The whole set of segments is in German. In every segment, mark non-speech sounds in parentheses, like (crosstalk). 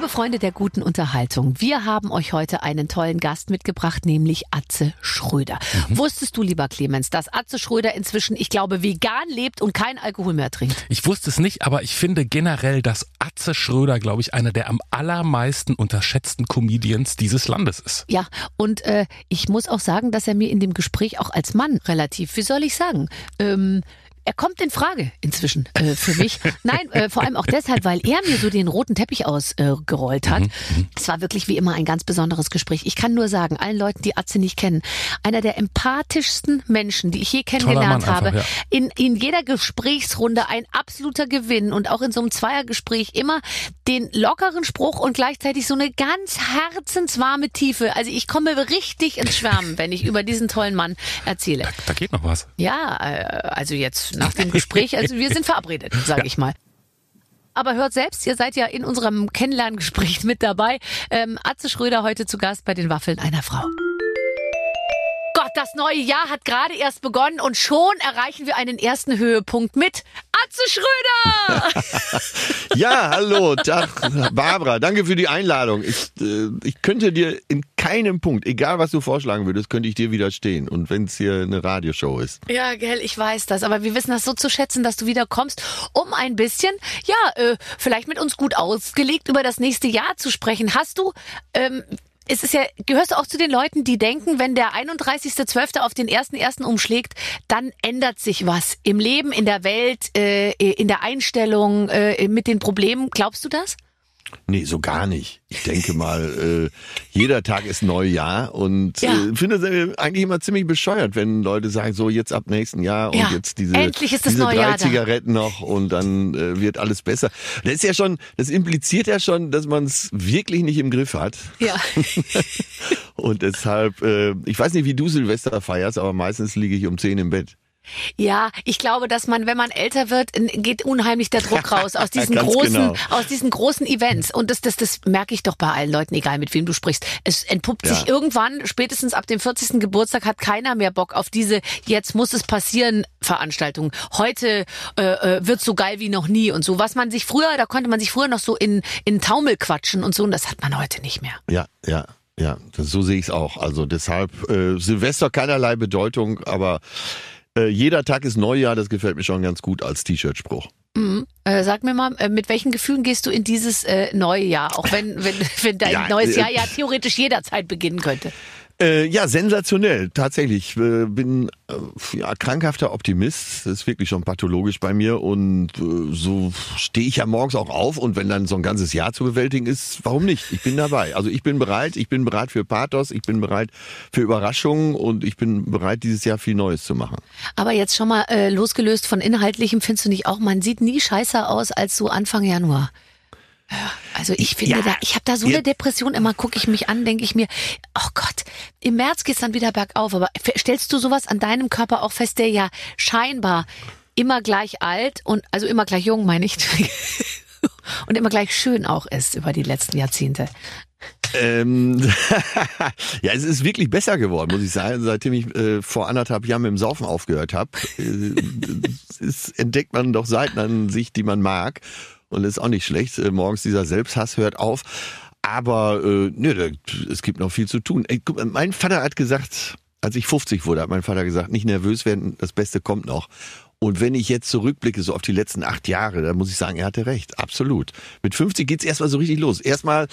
Liebe Freunde der guten Unterhaltung, wir haben euch heute einen tollen Gast mitgebracht, nämlich Atze Schröder. Mhm. Wusstest du, lieber Clemens, dass Atze Schröder inzwischen, ich glaube, vegan lebt und kein Alkohol mehr trinkt? Ich wusste es nicht, aber ich finde generell, dass Atze Schröder, glaube ich, einer der am allermeisten unterschätzten Comedians dieses Landes ist. Ja, und äh, ich muss auch sagen, dass er mir in dem Gespräch auch als Mann relativ, wie soll ich sagen, ähm, er kommt in Frage inzwischen äh, für mich. (laughs) Nein, äh, vor allem auch deshalb, weil er mir so den roten Teppich ausgerollt äh, hat. Es war wirklich wie immer ein ganz besonderes Gespräch. Ich kann nur sagen, allen Leuten, die Atze nicht kennen, einer der empathischsten Menschen, die ich je kennengelernt habe. einfach, ja. In, in jeder Gesprächsrunde ein absoluter Gewinn und auch in so einem Zweiergespräch immer den lockeren Spruch und gleichzeitig so eine ganz herzenswarme Tiefe. Also ich komme richtig ins Schwärmen, wenn ich (laughs) über diesen tollen Mann erzähle. Da geht noch was. Ja, äh, also jetzt nach dem Gespräch, also wir sind verabredet, (laughs) sage ich mal. Aber hört selbst, ihr seid ja in unserem Kennenlerngespräch mit dabei. Ähm, Atze Schröder heute zu Gast bei den Waffeln einer Frau. Das neue Jahr hat gerade erst begonnen und schon erreichen wir einen ersten Höhepunkt mit Atze Schröder! (laughs) (laughs) Ja, hallo, Tag, Barbara, danke für die Einladung. Ich, äh, ich könnte dir in keinem Punkt, egal was du vorschlagen würdest, könnte ich dir widerstehen. Und wenn es hier eine Radioshow ist. Ja, gell, ich weiß das, aber wir wissen das so zu schätzen, dass du wieder kommst, um ein bisschen, ja, äh, vielleicht mit uns gut ausgelegt über das nächste Jahr zu sprechen. Hast du, ähm, es ist ja, gehörst du auch zu den Leuten, die denken, wenn der 31.12. auf den 1.1. umschlägt, dann ändert sich was im Leben, in der Welt, äh, in der Einstellung, äh, mit den Problemen. Glaubst du das? Nee, so gar nicht. Ich denke mal, äh, jeder Tag ist Neujahr und Ja. äh, finde es eigentlich immer ziemlich bescheuert, wenn Leute sagen, so jetzt ab nächsten Jahr und Ja, jetzt diese, diese neue drei da. Zigaretten noch und dann äh, wird alles besser. Das ist ja schon, das impliziert ja schon, dass man es wirklich nicht im Griff hat. Ja. (laughs) Und deshalb, äh, ich weiß nicht, wie du Silvester feierst, aber meistens liege ich um 10 im Bett. Ja, ich glaube, dass man, wenn man älter wird, geht unheimlich der Druck (laughs) raus aus diesen Ganz großen, genau. aus diesen großen Events. Und das, das, das merke ich doch bei allen Leuten, egal mit wem du sprichst. Es entpuppt Ja. sich irgendwann, spätestens ab dem 40. Geburtstag hat keiner mehr Bock auf diese Jetzt muss es passieren Veranstaltung. Heute äh, äh, wird so geil wie noch nie und so. Was man sich früher, da konnte man sich früher noch so in, in Taumel quatschen und so, und das hat man heute nicht mehr. Ja, ja, ja, so sehe ich es auch. Also deshalb äh, Silvester keinerlei Bedeutung, aber äh, jeder Tag ist Neujahr, das gefällt mir schon ganz gut als T-Shirt-Spruch. Mhm. Äh, sag mir mal, äh, mit welchen Gefühlen gehst du in dieses äh, neue Jahr, auch wenn, wenn, (laughs) wenn dein Ja, neues äh, Jahr ja theoretisch jederzeit beginnen könnte? Äh, ja, sensationell, tatsächlich. Ich äh, bin äh, ja, krankhafter Optimist. Das ist wirklich schon pathologisch bei mir. Und äh, so stehe ich ja morgens auch auf. Und wenn dann so ein ganzes Jahr zu bewältigen ist, warum nicht? Ich bin dabei. Also ich bin bereit. Ich bin bereit für Pathos. Ich bin bereit für Überraschungen. Und ich bin bereit, dieses Jahr viel Neues zu machen. Aber jetzt schon mal äh, losgelöst von Inhaltlichem, findest du nicht auch, man sieht nie scheißer aus als so Anfang Januar. Also ich finde Ja. da, ich habe da so eine Ja. Depression, immer gucke ich mich an, denke ich mir, oh Gott, im März geht's dann wieder bergauf. Aber stellst du sowas an deinem Körper auch fest, der ja scheinbar immer gleich alt und also immer gleich jung, meine ich, (laughs) und immer gleich schön auch ist über die letzten Jahrzehnte. Ähm, (laughs) ja, es ist wirklich besser geworden, muss ich sagen, seitdem ich äh, vor anderthalb Jahren mit dem Saufen aufgehört habe. Äh, (laughs) entdeckt man doch Seiten an sich, die man mag. Und das ist auch nicht schlecht. Äh, morgens dieser Selbsthass hört auf. Aber äh, nö, da, es gibt noch viel zu tun. Ey, guck, mein Vater hat gesagt, als ich 50 wurde, hat mein Vater gesagt, nicht nervös werden, das Beste kommt noch. Und wenn ich jetzt zurückblicke, so auf die letzten acht Jahre, dann muss ich sagen, er hatte recht, absolut. Mit 50 geht's erstmal so richtig los. Erstmal,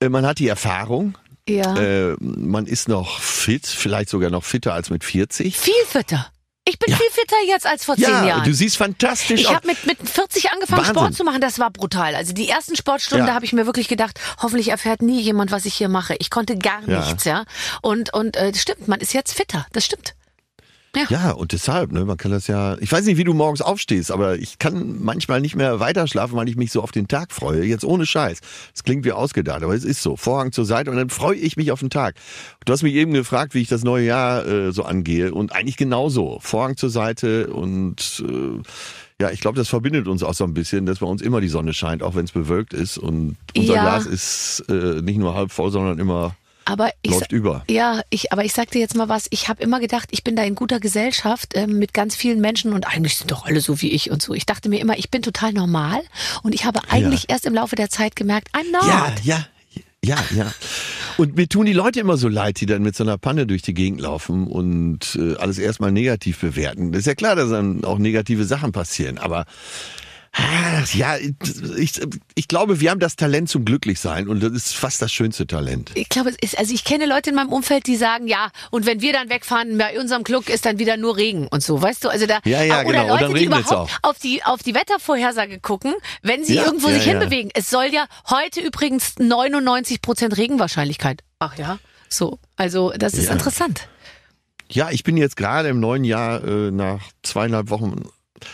äh, man hat die Erfahrung, Ja. äh, man ist noch fit, vielleicht sogar noch fitter als mit 40. viel fitter. Ich bin Ja. viel fitter jetzt als vor zehn Ja, Jahren. du siehst fantastisch Ich aus. habe mit, mit 40 angefangen, Wahnsinn. Sport zu machen. Das war brutal. Also die ersten Sportstunden, Ja. da habe ich mir wirklich gedacht, hoffentlich erfährt nie jemand, was ich hier mache. Ich konnte gar nichts, ja. Und und äh, das stimmt, man ist jetzt fitter. Das stimmt. Ja, und deshalb, ne, man kann das ja, ich weiß nicht, wie du morgens aufstehst, aber ich kann manchmal nicht mehr weiter schlafen, weil ich mich so auf den Tag freue. Jetzt ohne Scheiß. Das klingt wie ausgedacht, aber es ist so. Vorhang zur Seite und dann freue ich mich auf den Tag. Du hast mich eben gefragt, wie ich das neue Jahr äh, so angehe und eigentlich genauso. Vorhang zur Seite und äh, ja, ich glaube, das verbindet uns auch so ein bisschen, dass bei uns immer die Sonne scheint, auch wenn es bewölkt ist und unser Ja. Glas ist äh, nicht nur halb voll, sondern immer Aber ich, Läuft über. Ja, ich, aber ich sag dir jetzt mal was. Ich habe immer gedacht, ich bin da in guter Gesellschaft ähm, mit ganz vielen Menschen und eigentlich sind doch alle so wie ich und so. Ich dachte mir immer, ich bin total normal und ich habe eigentlich erst im Laufe der Zeit gemerkt, I'm not. Ja, ja, ja, ja. Und mir tun die Leute immer so leid, die dann mit so einer Panne durch die Gegend laufen und äh, alles erstmal negativ bewerten. Das ist ja klar, dass dann auch negative Sachen passieren, aber ah, ja, ich, ich glaube, wir haben das Talent zum Glücklichsein und das ist fast das schönste Talent. Ich glaube, es ist, also ich kenne Leute in meinem Umfeld, die sagen, ja, und wenn wir dann wegfahren, bei unserem Club ist dann wieder nur Regen und so, weißt du? Also da Ja, ja, oder genau. Leute, die überhaupt auch. auf die auf die Wettervorhersage gucken, wenn sie Ja, irgendwo ja, sich ja. hinbewegen. Es soll ja heute übrigens 99 Prozent Regenwahrscheinlichkeit. Ach ja, so. Also das ist interessant. Ja, ich bin jetzt gerade im neuen Jahr äh, nach zweieinhalb Wochen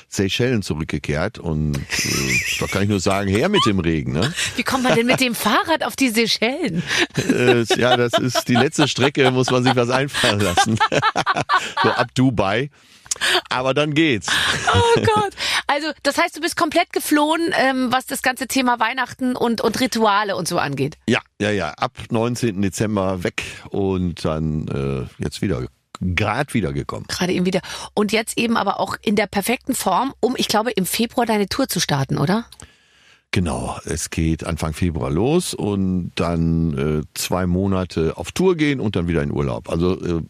Seychellen zurückgekehrt und äh, da kann ich nur sagen, her mit dem Regen. Ne? Wie kommt man denn mit dem Fahrrad auf die Seychellen? Äh, ja, das ist die letzte Strecke, muss man sich was einfallen lassen. (laughs) so ab Dubai. Aber dann geht's. Oh Gott. Also das heißt, du bist komplett geflohen, ähm, was das ganze Thema Weihnachten und und Rituale und so angeht. Ja, ja, ja. Ab 19. Dezember weg und dann äh, jetzt wieder, grad wiedergekommen. gerade eben wieder. Und jetzt eben aber auch in der perfekten Form, um, ich glaube, im Februar deine Tour zu starten, oder? Genau, es geht Anfang Februar los und dann äh, zwei Monate auf Tour gehen und dann wieder in Urlaub. Also äh,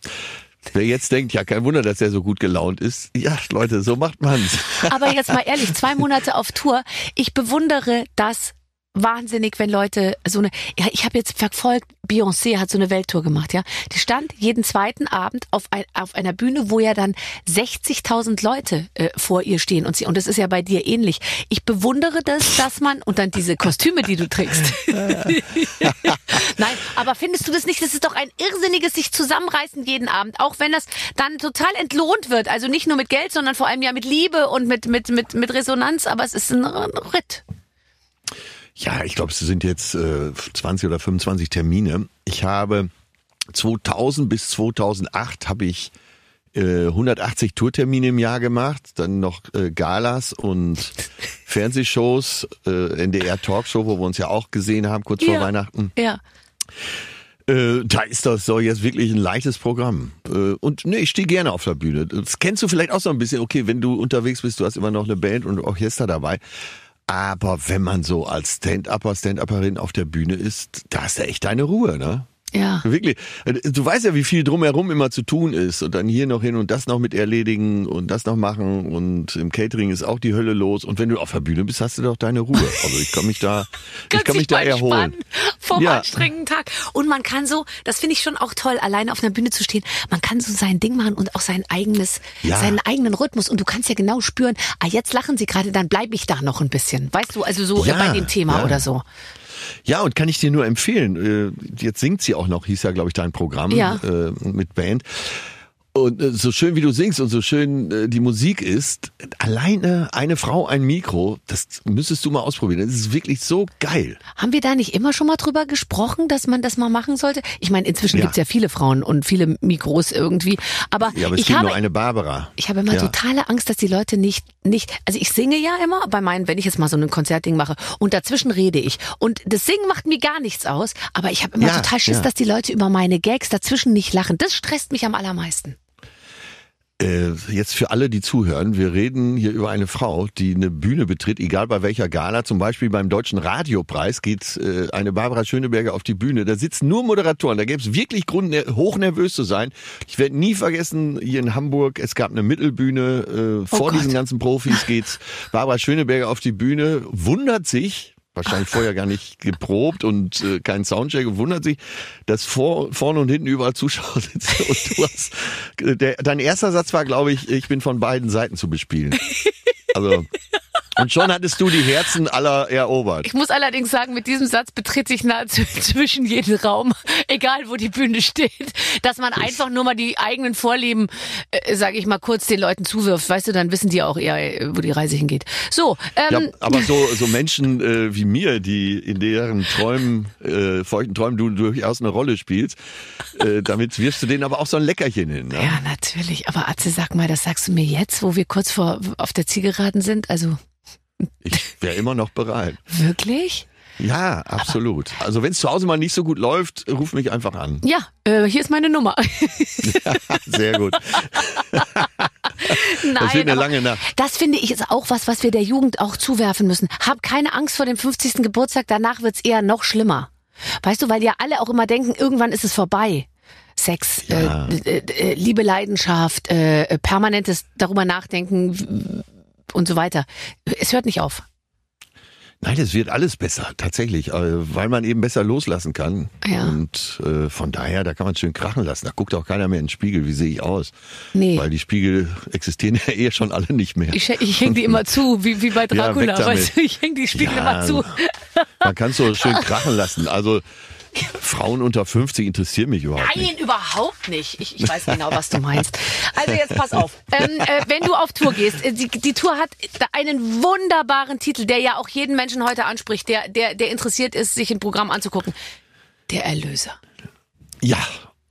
wer jetzt denkt, ja, kein Wunder, dass er so gut gelaunt ist. Ja, Leute, so macht man's. Aber jetzt mal ehrlich, zwei (laughs) Monate auf Tour. Ich bewundere das wahnsinnig, wenn Leute so eine, ja, ich habe jetzt verfolgt, Beyoncé hat so eine Welttour gemacht, ja. Die stand jeden zweiten Abend auf, ein, auf einer Bühne, wo ja dann 60.000 Leute äh, vor ihr stehen und sie, und das ist ja bei dir ähnlich. Ich bewundere das, dass man, und dann diese Kostüme, die du trägst. (laughs) Nein, aber findest du das nicht? Das ist doch ein irrsinniges sich zusammenreißen jeden Abend, auch wenn das dann total entlohnt wird. Also nicht nur mit Geld, sondern vor allem ja mit Liebe und mit, mit, mit, mit Resonanz, aber es ist ein Ritt. Ja, ich glaube, es sind jetzt äh, 20 oder 25 Termine. Ich habe 2000 bis 2008 habe ich äh, 180 Tourtermine im Jahr gemacht, dann noch äh, Galas und (laughs) Fernsehshows, äh, NDR Talkshow, wo wir uns ja auch gesehen haben kurz vor Ja. Weihnachten. Ja. Äh, da ist das so jetzt wirklich ein leichtes Programm. Äh, und nee, ich stehe gerne auf der Bühne. Das kennst du vielleicht auch so ein bisschen. Okay, wenn du unterwegs bist, du hast immer noch eine Band und Orchester dabei. Aber wenn man so als Stand-Upper, Stand-Upperin auf der Bühne ist, da hast du echt deine Ruhe, ne? Ja. Wirklich. Du weißt ja, wie viel drumherum immer zu tun ist. Und dann hier noch hin und das noch mit erledigen und das noch machen. Und im Catering ist auch die Hölle los. Und wenn du auf der Bühne bist, hast du doch deine Ruhe. Also ich kann mich da, (laughs) ich kann mich da erholen. Vom Ja. anstrengenden Tag. Und man kann so, das finde ich schon auch toll, alleine auf einer Bühne zu stehen. Man kann so sein Ding machen und auch sein eigenes, Ja. seinen eigenen Rhythmus. Und du kannst ja genau spüren, ah, jetzt lachen sie gerade, dann bleibe ich da noch ein bisschen. Weißt du, also so äh, Ja, bei dem Thema oder so. Ja, und kann ich dir nur empfehlen. Äh, Jetzt singt sie auch noch, hieß ja, glaube ich, dein Programm Ja. äh, mit Band. Und äh, so schön wie du singst und so schön äh, die Musik ist, alleine eine Frau, ein Mikro, das müsstest du mal ausprobieren. Das ist wirklich so geil. Haben wir da nicht immer schon mal drüber gesprochen, dass man das mal machen sollte? Ich meine, inzwischen Ja. gibt's ja viele Frauen und viele Mikros irgendwie. Aber, Ja, aber es ich gibt habe nur eine Barbara. Ich habe immer Ja. totale Angst, dass die Leute nicht, nicht, also ich singe ja immer bei meinen, wenn ich jetzt mal so ein Konzertding mache und dazwischen rede ich. Und das Singen macht mir gar nichts aus, aber ich habe immer Ja, total Schiss, dass die Leute über meine Gags dazwischen nicht lachen. Das stresst mich am allermeisten. Äh, jetzt für alle, die zuhören, wir reden hier über eine Frau, die eine Bühne betritt, egal bei welcher Gala, zum Beispiel beim Deutschen Radiopreis geht äh, eine Barbara Schöneberger auf die Bühne. Da sitzen nur Moderatoren, da gäbe es wirklich Grund, ner- hochnervös zu sein. Ich werde nie vergessen, hier in Hamburg, es gab eine Mittelbühne, äh, vor Oh Gott. diesen ganzen Profis geht's (laughs) Barbara Schöneberger auf die Bühne, wundert sich, wahrscheinlich vorher gar nicht geprobt und äh, kein Soundcheck und wundert sich, dass vor, vorne und hinten überall Zuschauer sitzen und du (laughs) hast, der, dein erster Satz war, glaube ich, ich bin von beiden Seiten zu bespielen. Also, und schon hattest du die Herzen aller erobert. Ich muss allerdings sagen, mit diesem Satz betrete ich nahezu (laughs) zwischen jeden Raum, egal wo die Bühne steht, dass man einfach nur mal die eigenen Vorlieben, äh, sage ich mal, kurz den Leuten zuwirft. Weißt du, dann wissen die auch eher, äh, wo die Reise hingeht. So, Ja, ähm, aber so, (laughs) so Menschen äh, wie mir, die in deren Träumen, äh, feuchten Träumen du durchaus eine Rolle spielst, äh, damit wirfst du denen aber auch so ein Leckerchen hin. Ne? Ja, natürlich. Aber Atze, sag mal, das sagst du mir jetzt, wo wir kurz vor auf der Zielgeraden sind? Also Ich wäre immer noch bereit. wirklich? Ja, absolut. Also wenn es zu Hause mal nicht so gut läuft, ruf mich einfach an. Ja, äh, hier ist meine Nummer. Sehr gut. Nein, (laughs) Das wird eine aber lange Nacht. Das finde ich ist auch was, was wir der Jugend auch zuwerfen müssen. Hab keine Angst vor dem 50. Geburtstag, danach wird's eher noch schlimmer. Weißt du, weil ja alle auch immer denken, irgendwann ist es vorbei. Sex, Ja. äh, äh, äh, Liebe, Leidenschaft, äh, permanentes darüber nachdenken und so weiter. Es hört nicht auf. Nein, es wird alles besser, tatsächlich, äh, weil man eben besser loslassen kann. Ja. Und äh, von daher, da kann man schön krachen lassen. Da guckt auch keiner mehr in den Spiegel, wie sehe ich aus. Nee. Weil die Spiegel existieren ja eh schon alle nicht mehr. Ich, ich hänge die immer zu, wie, wie bei Ja, Dracula. damit. weißt du, ich hänge die Spiegel Ja, immer zu. Man kann so schön (laughs) krachen lassen. Also Frauen unter 50 interessieren mich überhaupt Nein, nicht. überhaupt nicht. Ich, ich weiß genau, was du meinst. Also jetzt pass auf. Ähm, äh, wenn du auf Tour gehst, äh, die, die Tour hat einen wunderbaren Titel, der ja auch jeden Menschen heute anspricht, der, der, der interessiert ist, sich ein Programm anzugucken. Der Erlöser. Ja,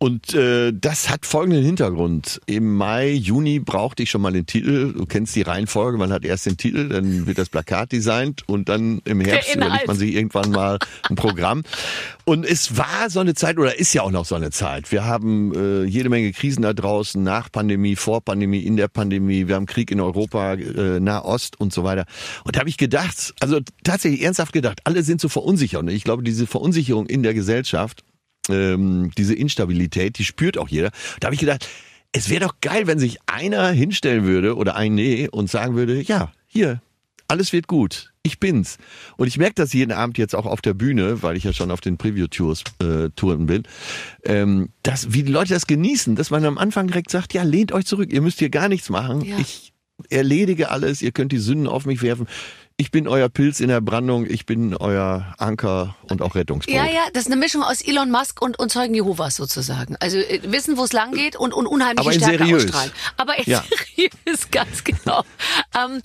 und äh, das hat folgenden Hintergrund. Im Mai, Juni brauchte ich schon mal den Titel. Du kennst die Reihenfolge. Man hat erst den Titel, dann wird das Plakat designt und dann im Herbst überlegt man sich irgendwann mal ein Programm. Und es war so eine Zeit oder ist ja auch noch so eine Zeit. Wir haben äh, jede Menge Krisen da draußen, nach Pandemie, vor Pandemie, in der Pandemie. Wir haben Krieg in Europa, äh, Nahost und so weiter. Und da habe ich gedacht, also tatsächlich ernsthaft gedacht, alle sind so verunsichert. Und ich glaube, diese Verunsicherung in der Gesellschaft ähm, diese Instabilität, die spürt auch jeder. Da habe ich gedacht, es wäre doch geil, wenn sich einer hinstellen würde oder ein Nee und sagen würde, ja, hier, alles wird gut. Ich bin's. Und ich merke das jeden Abend jetzt auch auf der Bühne, weil ich ja schon auf den Preview-Tours äh, Touren bin, ähm, dass, wie die Leute das genießen, dass man am Anfang direkt sagt, ja, lehnt euch zurück, ihr müsst hier gar nichts machen. Ja. Ich erledige alles, ihr könnt die Sünden auf mich werfen. Ich bin euer Pilz in der Brandung, ich bin euer Anker und auch Rettungsboot. Ja, ja, das ist eine Mischung aus Elon Musk und, und Zeugen Jehovas sozusagen. Also äh, wissen, wo es lang geht und, und unheimliche Aber Stärke seriös. ausstrahlen. Aber in Ja. (laughs) seriös, ganz genau. Ähm,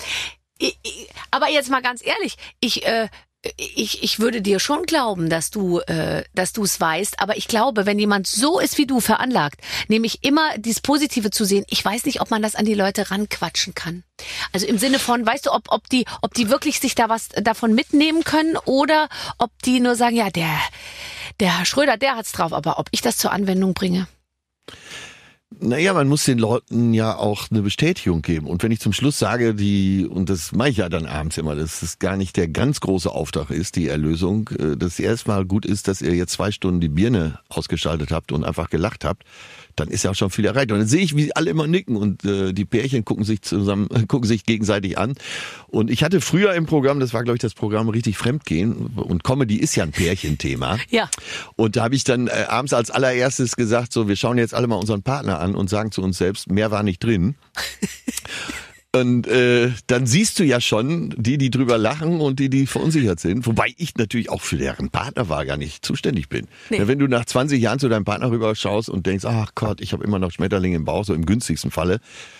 ich, ich, aber jetzt mal ganz ehrlich, ich, äh, ich, ich würde dir schon glauben, dass du äh, dass du es weißt, aber ich glaube, wenn jemand so ist wie du veranlagt, nämlich immer dieses Positive zu sehen, ich weiß nicht, ob man das an die Leute ranquatschen kann. Also im Sinne von, weißt du, ob, ob die ob die wirklich sich da was davon mitnehmen können oder ob die nur sagen, ja, der der Herr Schröder, der hat's drauf, aber ob ich das zur Anwendung bringe. Naja, man muss den Leuten ja auch eine Bestätigung geben. Und wenn ich zum Schluss sage, die, und das mache ich ja dann abends immer, dass es gar nicht der ganz große Auftrag ist, die Erlösung, äh, dass erstmal gut ist, dass ihr jetzt zwei Stunden die Birne ausgeschaltet habt und einfach gelacht habt, dann ist ja auch schon viel erreicht. Und dann sehe ich, wie alle immer nicken und äh, die Pärchen gucken sich zusammen, (laughs) gucken sich gegenseitig an. Und ich hatte früher im Programm, das war glaube ich das Programm richtig Fremdgehen und Comedy ist ja ein Pärchenthema. Ja. Und da habe ich dann äh, abends als allererstes gesagt, so, wir schauen jetzt alle mal unseren Partner an und sagen zu uns selbst, mehr war nicht drin. (laughs) Und äh, dann siehst du ja schon die, die drüber lachen und die, die verunsichert sind. Wobei ich natürlich auch für deren Partnerwahl gar nicht zuständig bin. Nee. Ja, Wenn du nach 20 Jahren zu deinem Partner rüber schaust und denkst, ach Gott, ich habe immer noch Schmetterlinge im Bauch, so im günstigsten Falle,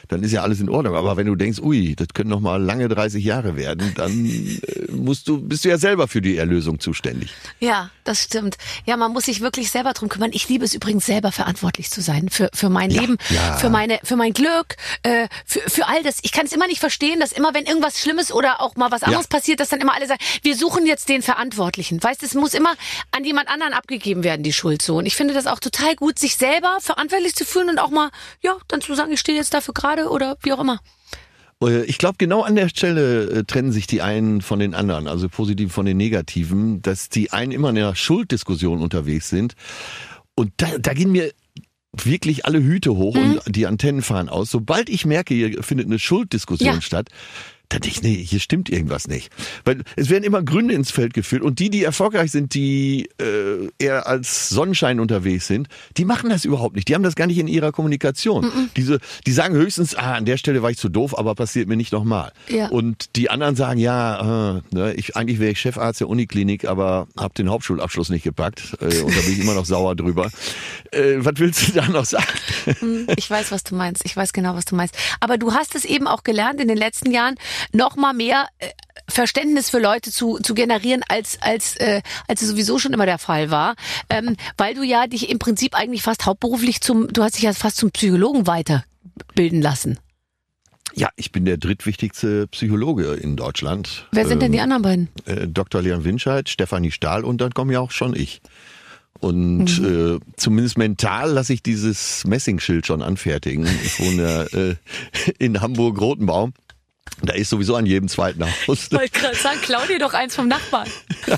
dann ist ja alles in Ordnung. Aber wenn du denkst, ui, das können noch mal lange 30 Jahre werden, dann äh, musst du, bist du ja selber für die Erlösung zuständig. Ja, das stimmt. Ja, man muss sich wirklich selber drum kümmern. Ich liebe es übrigens selber verantwortlich zu sein für für mein Ja, Leben, ja. für meine für mein Glück, äh, für für all das. Ich kann es immer nicht verstehen, dass immer wenn irgendwas Schlimmes oder auch mal was anderes passiert, dass dann immer alle sagen, wir suchen jetzt den Verantwortlichen. Weißt, es muss immer an jemand anderen abgegeben werden die Schuld so. Und ich finde das auch total gut, sich selber verantwortlich zu fühlen und auch mal ja dann zu sagen, ich stehe jetzt dafür gerade oder wie auch immer. Äh, Ich glaube, genau an der Stelle äh, trennen sich die einen von den anderen, also positiv von den negativen, dass die einen immer in einer Schulddiskussion unterwegs sind. Und da, da gehen mir wirklich alle Hüte hoch und die Antennen fahren aus. Sobald ich merke, hier findet eine Schulddiskussion Ja. statt, dann denke ich, nee, hier stimmt irgendwas nicht. Weil es werden immer Gründe ins Feld geführt und die, die erfolgreich sind, die äh, eher als Sonnenschein unterwegs sind, die machen das überhaupt nicht. Die haben das gar nicht in ihrer Kommunikation. Diese, die sagen höchstens, ah, an der Stelle war ich zu doof, aber passiert mir nicht nochmal. Ja. Und die anderen sagen, ja, äh, ne, ich, eigentlich wäre ich Chefarzt der Uniklinik, aber habe den Hauptschulabschluss nicht gepackt äh, und da bin ich immer noch sauer drüber. Äh, was willst du da noch sagen? Hm, Ich weiß, was du meinst. Ich weiß genau, was du meinst. Aber du hast es eben auch gelernt, in den letzten Jahren noch mal mehr äh, Verständnis für Leute zu, zu generieren, als, als, äh, als es sowieso schon immer der Fall war. Ähm, weil du ja dich im Prinzip eigentlich fast hauptberuflich zum, du hast dich ja fast zum Psychologen weiterbilden lassen. Ja, ich bin der drittwichtigste Psychologe in Deutschland. Wer sind denn die Ähm, anderen beiden? äh, Dr. Leon Winscheid, Stefanie Stahl und dann komme ja auch schon ich. Und Mhm. äh, zumindest mental lasse ich dieses Messingschild schon anfertigen. Ich wohne äh, (laughs) in Hamburg-Rotenbaum. Da ist sowieso an jedem zweiten Haus. Ich wollte gerade sagen, klau dir doch eins vom Nachbarn. (laughs)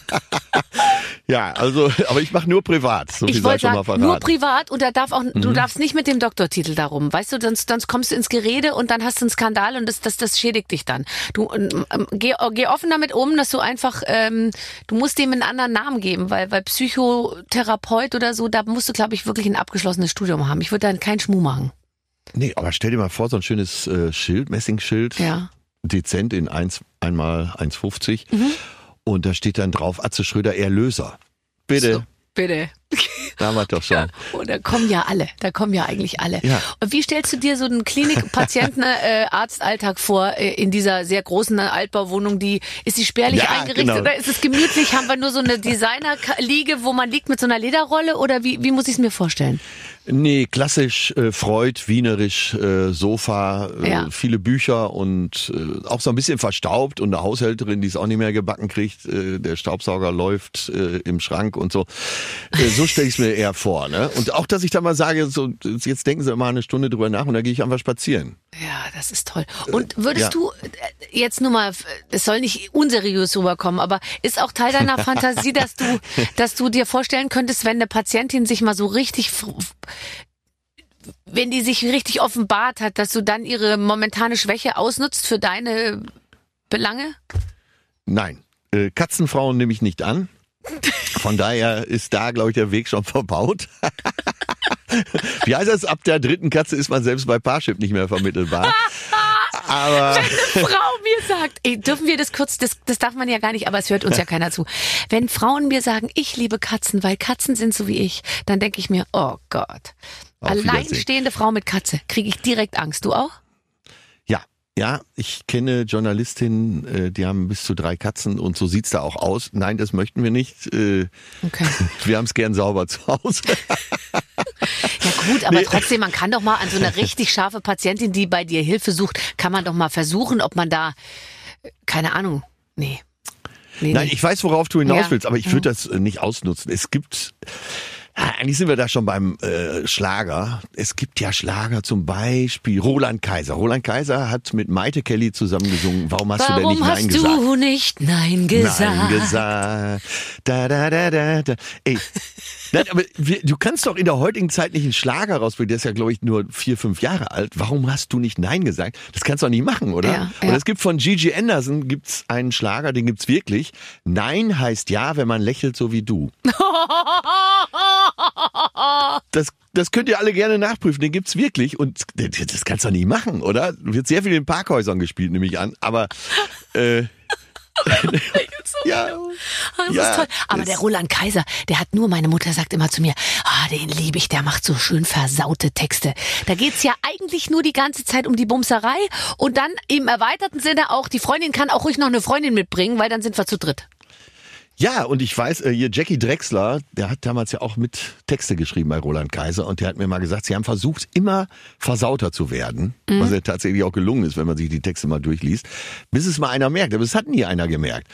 Ja, also, aber ich mache nur privat, so viel Ich sei wollte schon mal verraten. Mhm. nur privat und da darf auch, du darfst nicht mit dem Doktortitel darum, weißt du, sonst, sonst kommst du ins Gerede und dann hast du einen Skandal und das, das, das schädigt dich dann. Du ähm, ähm, geh, geh offen damit um, dass du einfach, ähm, du musst dem einen anderen Namen geben, weil, weil Psychotherapeut oder so, da musst du, glaube ich, wirklich ein abgeschlossenes Studium haben. Ich würde dann keinen Schmuh machen. Nee, aber stell dir mal vor, so ein schönes äh, Schild, Messingschild, Ja. Dezent in 1, einmal 1,50. Mhm. Und da steht dann drauf, Atze Schröder, Erlöser. Bitte, So, bitte. Da haben wir doch schon. Oh, da kommen ja alle. Da kommen ja eigentlich alle. Ja. Und wie stellst du dir so einen Klinik-Patienten-Arztalltag (laughs) vor äh, in dieser sehr großen Altbauwohnung? Die ist die spärlich Ja, eingerichtet genau. oder ist es gemütlich? Haben wir nur so eine Designer-Liege, wo man liegt mit so einer Lederrolle oder wie, wie muss ich es mir vorstellen? Nee, klassisch äh, Freud, wienerisch, äh, Sofa, äh, Ja. viele Bücher und äh, auch so ein bisschen verstaubt und eine Haushälterin, die es auch nicht mehr gebacken kriegt. Äh, der Staubsauger läuft äh, im Schrank und so. Äh, so stelle ich es mir eher vor. Ne? Und auch, dass ich da mal sage, so jetzt denken Sie mal eine Stunde drüber nach und dann gehe ich einfach spazieren. Ja, das ist toll. Und würdest ja. du äh, jetzt nur mal, es soll nicht unseriös rüberkommen, aber ist auch Teil deiner Fantasie, dass du, (laughs) dass du dir vorstellen könntest, wenn eine Patientin sich mal so richtig, wenn die sich richtig offenbart hat, dass du dann ihre momentane Schwäche ausnutzt für deine Belange? Nein, äh, Katzenfrauen nehme ich nicht an. Von daher ist da, glaube ich, der Weg schon verbaut. (laughs) Wie heißt das? Ab der dritten Katze ist man selbst bei Parship nicht mehr vermittelbar. Aber Frau mir sagt, ey, dürfen wir das kurz, das, das darf man ja gar nicht, aber es hört uns ja keiner zu. Wenn Frauen mir sagen, ich liebe Katzen, weil Katzen sind so wie ich, dann denke ich mir, oh Gott. Alleinstehende Frau mit Katze, kriege ich direkt Angst. Du auch? Ja, ja, ich kenne Journalistinnen, äh, die haben bis zu drei Katzen und so sieht's da auch aus. Nein, das möchten wir nicht. Äh, Okay. (laughs) wir haben's gern sauber zu Hause. (laughs) Ja gut, aber trotzdem, man kann doch mal an so eine richtig scharfe Patientin, die bei dir Hilfe sucht, kann man doch mal versuchen, ob man da, äh, keine Ahnung, nee. nee Nein, nee. ich weiß, worauf du hinaus Ja. willst, aber ich würde das äh, nicht ausnutzen. Es gibt, eigentlich sind wir da schon beim äh, Schlager. Es gibt ja Schlager zum Beispiel Roland Kaiser. Roland Kaiser hat mit Maite Kelly zusammen gesungen. Warum hast du denn Warum nicht hast Nein gesagt? du nicht Nein gesagt? Nein gesagt. Da, da, da, da, da. Ey, nein, aber wir, du kannst doch in der heutigen Zeit nicht einen Schlager rausbringen. Der ist ja, glaube ich, nur vier, fünf Jahre alt. Warum hast du nicht Nein gesagt? Das kannst du doch nicht machen, oder? Ja, Und ja. es gibt von Gigi Anderson gibt's einen Schlager, den gibt's wirklich. Nein heißt ja, wenn man lächelt, so wie du. (laughs) Das, das könnt ihr alle gerne nachprüfen. Den gibt's wirklich. Und das das kannst du doch nicht machen, oder? Wird sehr viel in Parkhäusern gespielt, nehme ich an. Aber, äh, ja. Ah, Das Ja, toll. Aber der Roland Kaiser, der hat nur, meine Mutter sagt immer zu mir, ah, den liebe ich, der macht so schön versaute Texte. Da geht's ja eigentlich nur die ganze Zeit um die Bumserei und dann im erweiterten Sinne auch, die Freundin kann auch ruhig noch eine Freundin mitbringen, weil dann sind wir zu dritt. Ja, und ich weiß, äh, hier Jackie Drexler, der hat damals ja auch mit Texte geschrieben bei Roland Kaiser und der hat mir mal gesagt, sie haben versucht, immer versauter zu werden, Mhm. was ja tatsächlich auch gelungen ist, wenn man sich die Texte mal durchliest, bis es mal einer merkt. Aber es hat nie einer gemerkt.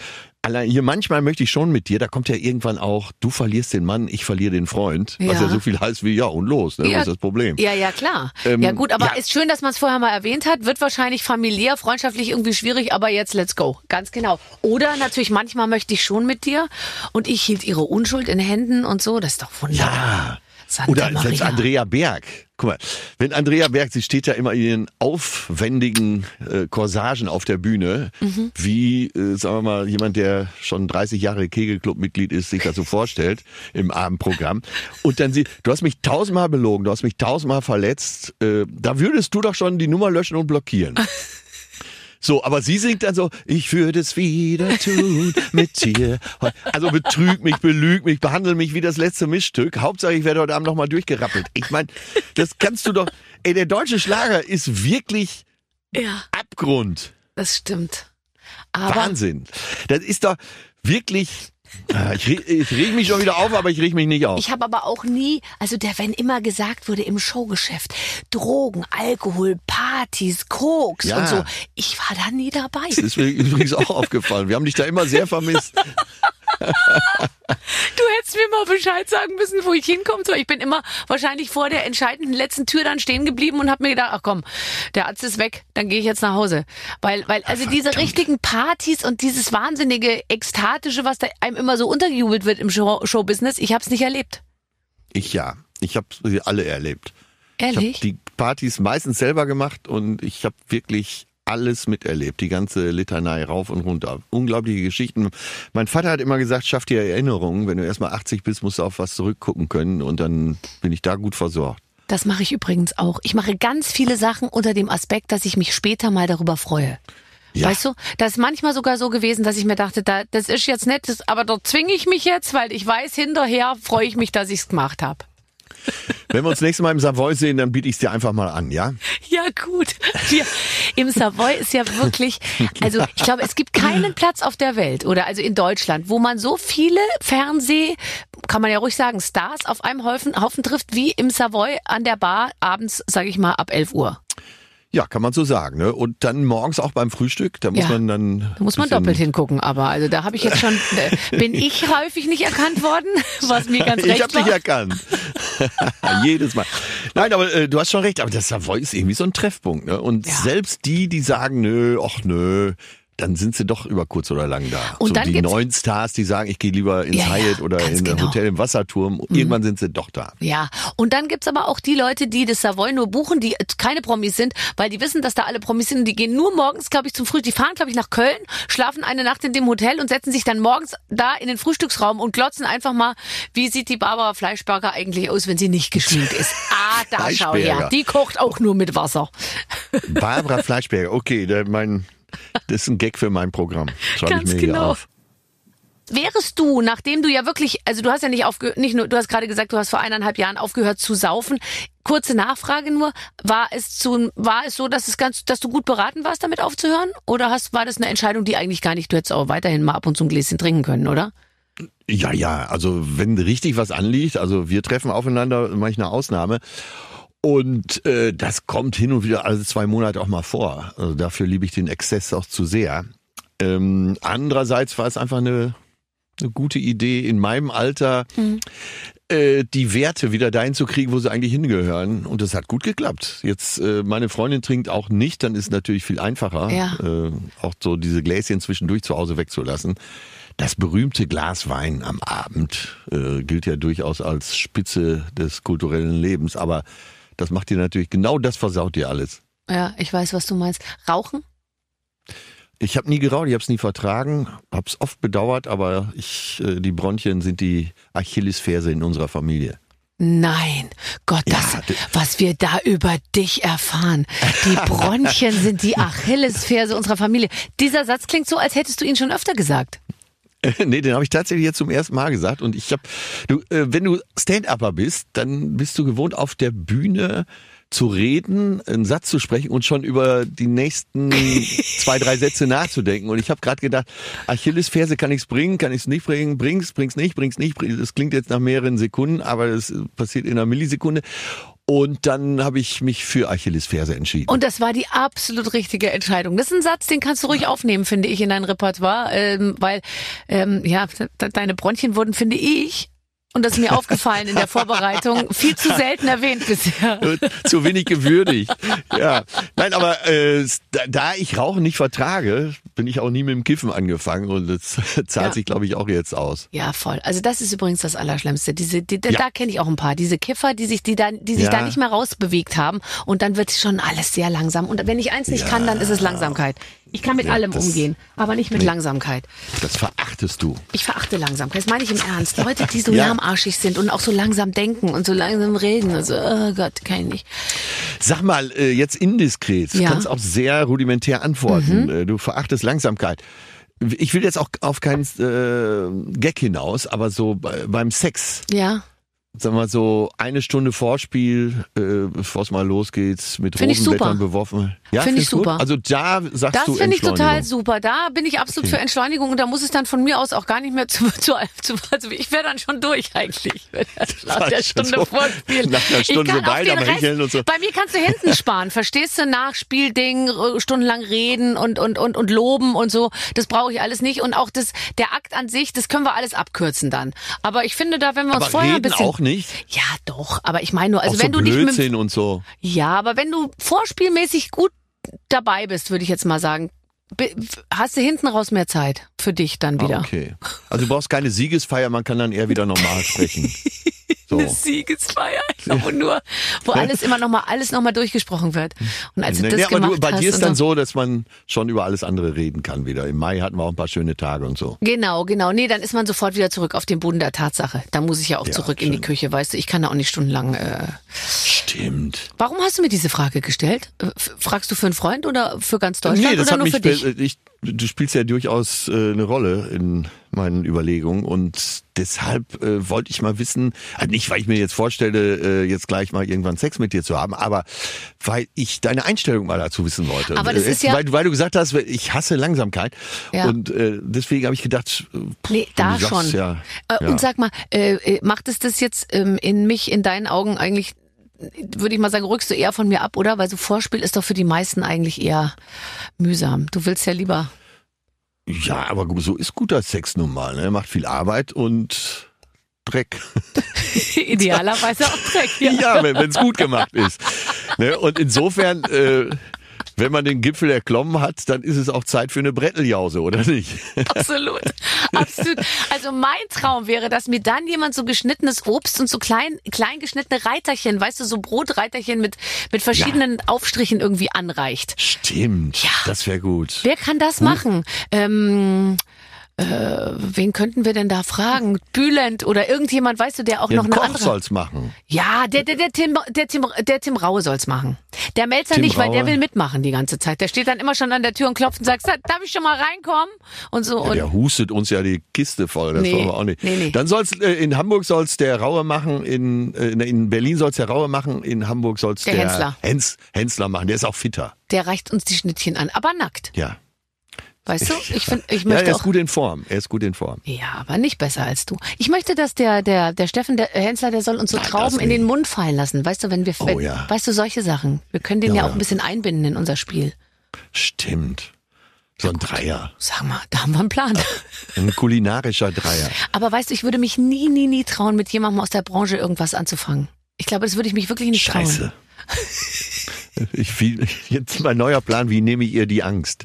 Allein hier manchmal möchte ich schon mit dir, da kommt ja irgendwann auch, du verlierst den Mann, ich verliere den Freund, was Ja. ja so viel heißt wie ja und los, ne? Ja. was ist das Problem? Ja, ja, klar. Ähm, ja gut, aber ja. ist schön, dass man es vorher mal erwähnt hat. Wird wahrscheinlich familiär, freundschaftlich irgendwie schwierig, aber jetzt let's go. Ganz genau. Oder natürlich, manchmal möchte ich schon mit dir und ich hielt ihre Unschuld in Händen und so. Das ist doch wunderbar. Ja. Santa Oder Maria. selbst Andrea Berg. Guck mal, wenn Andrea Berg, sie steht ja immer in ihren aufwendigen äh, Corsagen auf der Bühne, Mhm. wie, äh, sagen wir mal, jemand, der schon 30 Jahre Kegelclub-Mitglied ist, sich das so vorstellt im Abendprogramm. Und dann sie, du hast mich tausendmal belogen, du hast mich tausendmal verletzt, äh, da würdest du doch schon die Nummer löschen und blockieren. (laughs) So, aber sie singt dann so, ich würde es wieder tun mit dir. Also betrüg mich, belüg mich, behandle mich wie das letzte Missstück. Hauptsache, ich werde heute Abend nochmal durchgerappelt. Ich meine, das kannst du doch, ey, der deutsche Schlager ist wirklich Ja, Abgrund. das stimmt. Aber Wahnsinn. Das ist doch wirklich, Ah, Ich, re- ich reg mich schon wieder auf, aber ich reg mich nicht auf. Ich habe aber auch nie, also der, wenn immer gesagt wurde im Showgeschäft, Drogen, Alkohol, Partys, Koks Ja. und so, ich war da nie dabei. Das ist mir übrigens auch aufgefallen. Wir haben dich da immer sehr vermisst. (laughs) Du hättest mir mal Bescheid sagen müssen, wo ich hinkomme. So, Ich bin immer wahrscheinlich vor der entscheidenden letzten Tür dann stehen geblieben und habe mir gedacht, ach komm, der Arzt ist weg, dann gehe ich jetzt nach Hause. Weil, weil also diese richtigen Partys und dieses wahnsinnige Ekstatische, was da einem immer so untergejubelt wird im Show Showbusiness, ich habe es nicht erlebt. Ich ja. Ich habe alle erlebt. Ich habe Ehrlich? die Partys meistens selber gemacht und ich habe wirklich alles miterlebt, die ganze Litanei rauf und runter. Unglaubliche Geschichten. Mein Vater hat immer gesagt, schaff dir Erinnerungen. Wenn du erstmal 80 bist, musst du auf was zurückgucken können und dann bin ich da gut versorgt. Das mache ich übrigens auch. Ich mache ganz viele Sachen unter dem Aspekt, dass ich mich später mal darüber freue. Ja. Weißt du, das ist manchmal sogar so gewesen, dass ich mir dachte, da, das ist jetzt nett, aber dort zwinge ich mich jetzt, weil ich weiß, hinterher freue ich mich, dass ich es gemacht habe. Wenn wir uns nächstes Mal im Savoy sehen, dann biete ich es dir einfach mal an, ja? Ja, gut. Wir, Im Savoy ist ja wirklich, also ich glaube, es gibt keinen Platz auf der Welt oder also in Deutschland, wo man so viele Fernseh, kann man ja ruhig sagen, Stars auf einem Haufen, Haufen trifft wie im Savoy an der Bar abends, sage ich mal, ab 11 Uhr. Ja, kann man so sagen. Ne? Und dann morgens auch beim Frühstück, da muss Ja. man dann. Da muss man doppelt hingucken, aber also da habe ich jetzt schon, (laughs) bin ich häufig nicht erkannt worden, (laughs) was mir ganz recht Ich habe dich erkannt. (laughs) Jedes Mal. Nein, aber äh, du hast schon recht, aber das Savoy ist irgendwie so ein Treffpunkt. Ne? Und Ja. selbst die, die sagen, nö, ach nö, dann sind sie doch über kurz oder lang da. Und so dann die neuen Stars, die sagen, ich gehe lieber ins Ja, Hyatt oder in ein genau. Hotel im Wasserturm. Irgendwann sind sie doch da. Ja, und dann gibt's aber auch die Leute, die das Savoy nur buchen, die keine Promis sind, weil die wissen, dass da alle Promis sind und die gehen nur morgens, glaube ich, zum Frühstück. Die fahren, glaube ich, nach Köln, schlafen eine Nacht in dem Hotel und setzen sich dann morgens da in den Frühstücksraum und glotzen einfach mal, wie sieht die Barbara Fleischberger eigentlich aus, wenn sie nicht geschminkt ist. (laughs) Ah, da schau her. Die kocht auch nur mit Wasser. Barbara Fleischberger, okay, mein, das ist ein Gag für mein Programm. Schreibe ich Ganz mir hier genau. auf. Wärest du, nachdem du ja wirklich, also du hast ja nicht aufgehört, nicht nur, du hast gerade gesagt, du hast vor eineinhalb Jahren aufgehört zu saufen. Kurze Nachfrage nur, war es zu, war es so, dass es ganz, dass du gut beraten warst, damit aufzuhören? Oder hast, war das eine Entscheidung, die eigentlich gar nicht, du hättest auch weiterhin mal ab und zu ein Gläschen trinken können, oder? Ja, ja, also wenn richtig was anliegt, also wir treffen aufeinander, mache ich eine Ausnahme. Und äh, das kommt hin und wieder alle zwei Monate auch mal vor. Also dafür liebe ich den Exzess auch zu sehr. Ähm, andererseits war es einfach eine, eine gute Idee, in meinem Alter äh, die Werte wieder dahin zu kriegen, wo sie eigentlich hingehören. Und das hat gut geklappt. Jetzt, äh, meine Freundin trinkt auch nicht, dann ist es natürlich viel einfacher, Ja. äh, auch so diese Gläschen zwischendurch zu Hause wegzulassen. Das berühmte Glas Wein am Abend äh, gilt ja durchaus als Spitze des kulturellen Lebens, aber das macht dir natürlich genau das versaut dir alles. Ja, ich weiß, was du meinst. Rauchen? Ich habe nie geraucht, ich habe es nie vertragen, habe es oft bedauert, aber ich, äh, die Bronchien sind die Achillesferse in unserer Familie. Nein, Gott, das, Ja, was wir da über dich erfahren. Die (laughs) Bronchien sind die Achillesferse unserer Familie. Dieser Satz klingt so, als hättest du ihn schon öfter gesagt. (laughs) nee, den habe ich tatsächlich jetzt zum ersten Mal gesagt. Und ich habe, du, äh, wenn du Stand-Upper bist, dann bist du gewohnt, auf der Bühne zu reden, einen Satz zu sprechen und schon über die nächsten (laughs) zwei, drei Sätze nachzudenken. Und ich habe gerade gedacht, Achillesferse kann ich's bringen, kann ich's nicht bringen, bring's, bring's nicht, bring's nicht. Das klingt jetzt nach mehreren Sekunden, aber das passiert in einer Millisekunde. Und dann habe ich mich für Achillesferse entschieden. Und das war die absolut richtige Entscheidung. Das ist ein Satz, den kannst du ruhig aufnehmen, finde ich, in dein Repertoire, ähm, weil ähm, ja de- deine Bronchien wurden, finde ich, und das ist mir (laughs) aufgefallen in der Vorbereitung, viel zu selten erwähnt bisher. (laughs) zu wenig gewürdigt. Ja, nein, aber äh, da, ich Rauchen nicht vertrage, bin ich auch nie mit dem Kiffen angefangen und das (laughs) zahlt Ja. sich, glaube ich, auch jetzt aus. Ja, voll. Also das ist übrigens das Allerschlimmste. Diese, die, Ja. da kenne ich auch ein paar. Diese Kiffer, die sich, die da, die sich Ja. da nicht mehr rausbewegt haben und dann wird schon alles sehr langsam. Und wenn ich eins nicht kann, dann ist es Langsamkeit. Ich kann mit Ja, allem umgehen, aber nicht mit Langsamkeit. Das verachtest du. Ich verachte Langsamkeit. Das meine ich im Ernst. Leute, die so (laughs) Ja. lahmarschig sind und auch so langsam denken und so langsam reden. Also, oh Gott, kann ich nicht. Sag mal, äh, jetzt indiskret, du Ja. Mhm. kannst auch sehr rudimentär antworten. Äh, Du verachtest Langsamkeit. Ich will jetzt auch auf keinen äh, Gag hinaus, aber so bei, beim Sex. Ja. Sag mal so, eine Stunde Vorspiel, äh, bevor es mal losgeht, mit Find ich roten Blättern super. beworfen. Ja, Find ich du gut? super. Also da sagst Das du finde ich total super. Da bin ich absolut Okay. für Entschleunigung und da muss es dann von mir aus auch gar nicht mehr zu, (laughs) zu, zu also ich wäre dann schon durch eigentlich. das (laughs) Nach der Stunde so Vorspiel. nach Ich Stunde kann so beide am Rest- und so. Bei mir kannst du hinten sparen, verstehst du? Nachspielding, äh, stundenlang reden und, und, und, und loben und so. Das brauche ich alles nicht. Und auch das, der Akt an sich, das können wir alles abkürzen dann. Aber ich finde da, wenn wir uns Aber vorher ein bisschen. Nicht. Ja, doch. Aber ich meine nur, also auch wenn so du dich mit, Blödsinn und so. ja, aber wenn du vorspielmäßig gut dabei bist, würde ich jetzt mal sagen, hast du hinten raus mehr Zeit für dich dann wieder. Ah, okay. Also du brauchst keine Siegesfeier, man kann dann eher wieder normal sprechen. (laughs) So. Eine Siegesfeier, wo nur, wo alles immer nochmal, alles nochmal durchgesprochen wird. Und als du Nee, das nee, aber gemacht du, bei dir ist dann so, dass man schon über alles andere reden kann wieder. Im Mai hatten wir auch ein paar schöne Tage und so. Genau, genau. Nee, dann ist man sofort wieder zurück auf den Boden der Tatsache. Da muss ich ja auch Ja, zurück in die schön. Küche, weißt du. Ich kann da auch nicht stundenlang. Äh Stimmt. Warum hast du mir diese Frage gestellt? Äh, Fragst du für einen Freund oder für ganz Deutschland Nee, das oder hat nur mich, für dich? Be- ich, du spielst ja durchaus äh, eine Rolle in meinen Überlegungen und deshalb äh, wollte ich mal wissen, also nicht weil ich mir jetzt vorstelle, äh, jetzt gleich mal irgendwann Sex mit dir zu haben, aber weil ich deine Einstellung mal dazu wissen wollte. Aber das Äh, ist ja- weil, weil du gesagt hast, ich hasse Langsamkeit Ja. und äh, deswegen habe ich gedacht, äh, Nee, wenn da schon. Ja, Äh, ja. Und sag mal, äh, äh, macht es das jetzt ähm, in mich, in deinen Augen eigentlich, würde ich mal sagen, rückst du eher von mir ab, oder? Weil so Vorspiel ist doch für die meisten eigentlich eher mühsam. Du willst ja lieber. ja, aber so ist guter Sex nun mal. Ne? Macht viel Arbeit und Dreck. (laughs) Idealerweise auch Dreck. Ja, wenn es gut gemacht ist. Ne? Und insofern, äh, wenn man den Gipfel erklommen hat, dann ist es auch Zeit für eine Bretteljause, oder nicht? (laughs) Absolut. Absolut. Also mein Traum wäre, dass mir dann jemand so geschnittenes Obst und so klein, klein geschnittene Reiterchen, weißt du, so Brotreiterchen mit, mit verschiedenen Aufstrichen irgendwie anreicht. Stimmt, Ja. das wäre gut. Wer kann das machen? Ähm, äh, wen könnten wir denn da fragen? Bülent oder irgendjemand, weißt du, der auch Ja, noch ein eine Koch andere. soll's machen. Ja, der, der, der, Tim, der, Tim, der Tim Raue soll's machen. Der Melzer Tim nicht, weil der Raue. will mitmachen die ganze Zeit. Der steht dann immer schon an der Tür und klopft und sagt, darf ich schon mal reinkommen? Und so. Ja, und der hustet uns ja die Kiste voll, das Nee, wollen wir auch nicht. nee, nee. Dann soll's äh, in Hamburg soll's der Raue machen, in, äh, in Berlin soll's der Raue machen, in Hamburg soll's Der der, Hensler. Hens, Hensler machen. Der ist auch fitter. der reicht uns die Schnittchen an, aber nackt. Ja. Weißt du? (laughs) Ich finde, ich Ja, möchte er ist auch. gut in Form. Er ist gut in Form. Ja, aber nicht besser als du. Ich möchte, dass der, der, der Steffen, der Hensler, der soll uns so Nein, Trauben in den. Mund fallen lassen. Weißt du, wenn wir, Oh, ja. weißt du, solche Sachen. Wir können den ja, Ja, auch ja. ein bisschen einbinden in unser Spiel. Stimmt. So ein Dreier. Sag mal, da haben wir einen Plan. Ein kulinarischer Dreier. Aber weißt du, ich würde mich nie, nie, nie trauen, mit jemandem aus der Branche irgendwas anzufangen. Ich glaube, das würde ich mich wirklich nicht trauen. Scheiße. Ich, wie, jetzt mein neuer Plan, wie nehme ich ihr die Angst?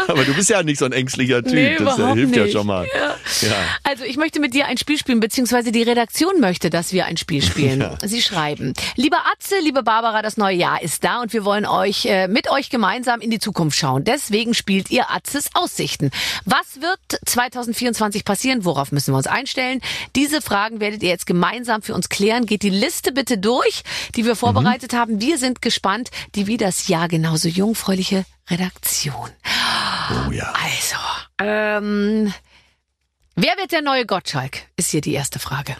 (laughs) Aber du bist ja nicht so ein ängstlicher Typ, Nee, das äh, hilft ja nicht. schon mal. Ja. Ja. Also ich möchte mit dir ein Spiel spielen, beziehungsweise die Redaktion möchte, dass wir ein Spiel spielen. (laughs) Ja. Sie schreiben, lieber Atze, liebe Barbara, das neue Jahr ist da und wir wollen euch äh, mit euch gemeinsam in die Zukunft schauen. Deswegen spielt ihr Atzes Aussichten. Was wird 2024 passieren? Worauf müssen wir uns einstellen? Diese Fragen werdet ihr jetzt gemeinsam für uns klären. Geht die Liste bitte durch, die wir vorbereitet haben. Wir sind gespannt, die wie das Jahr genauso jungfräuliche Redaktion. Oh ja. Also, ähm, wer wird der neue Gottschalk? Ist hier die erste Frage.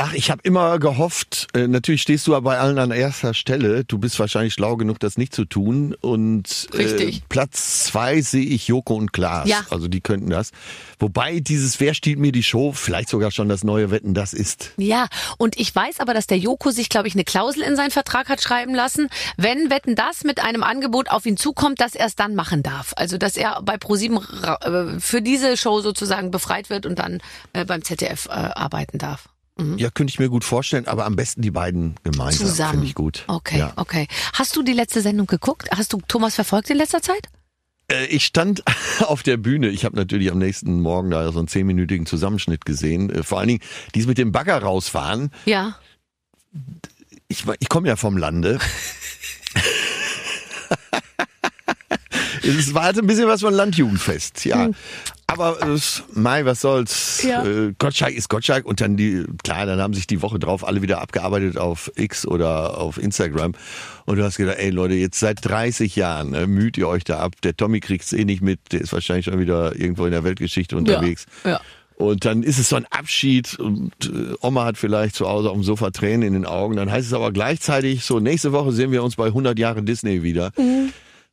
Ach, ich habe immer gehofft, äh, natürlich stehst du ja bei allen an erster Stelle. Du bist wahrscheinlich schlau genug, das nicht zu tun. Und äh, Richtig. Platz zwei sehe ich Joko und Klaas. Ja. Also die könnten das. Wobei dieses Wer stiehlt mir die Show vielleicht sogar schon das neue Wetten, das ist. Ja, und ich weiß aber, dass der Joko sich, glaube ich, eine Klausel in seinen Vertrag hat schreiben lassen, wenn Wetten das mit einem Angebot auf ihn zukommt, dass er es dann machen darf. Also, dass er bei ProSieben äh, für diese Show sozusagen befreit wird und dann äh, beim ZDF äh, arbeiten darf. Ja, könnte ich mir gut vorstellen, aber am besten die beiden gemeinsam. Zusammen. Finde ich gut. Okay, Ja. okay. Hast du die letzte Sendung geguckt? Hast du Thomas verfolgt in letzter Zeit? Äh, Ich stand (laughs) auf der Bühne. Ich habe natürlich am nächsten Morgen da so einen zehnminütigen Zusammenschnitt gesehen. Äh, Vor allen Dingen, dies mit dem Bagger rausfahren. Ja. Ich, ich komme ja vom Lande. (laughs) es war halt ein bisschen was von Landjugendfest, ja. Aber es, Mai, was soll's? Ja. Äh, Gottschalk ist Gottschalk und dann die, klar, dann haben sich die Woche drauf alle wieder abgearbeitet auf X oder auf Instagram. Und du hast gedacht, ey Leute, jetzt seit 30 Jahren äh, müht ihr euch da ab. Der Tommy kriegt's eh nicht mit, der ist wahrscheinlich schon wieder irgendwo in der Weltgeschichte unterwegs. Ja. ja. Und dann ist es so ein Abschied und äh, Oma hat vielleicht zu Hause auf dem Sofa Tränen in den Augen. Dann heißt es aber gleichzeitig so, nächste Woche sehen wir uns bei 100 Jahre Disney wieder.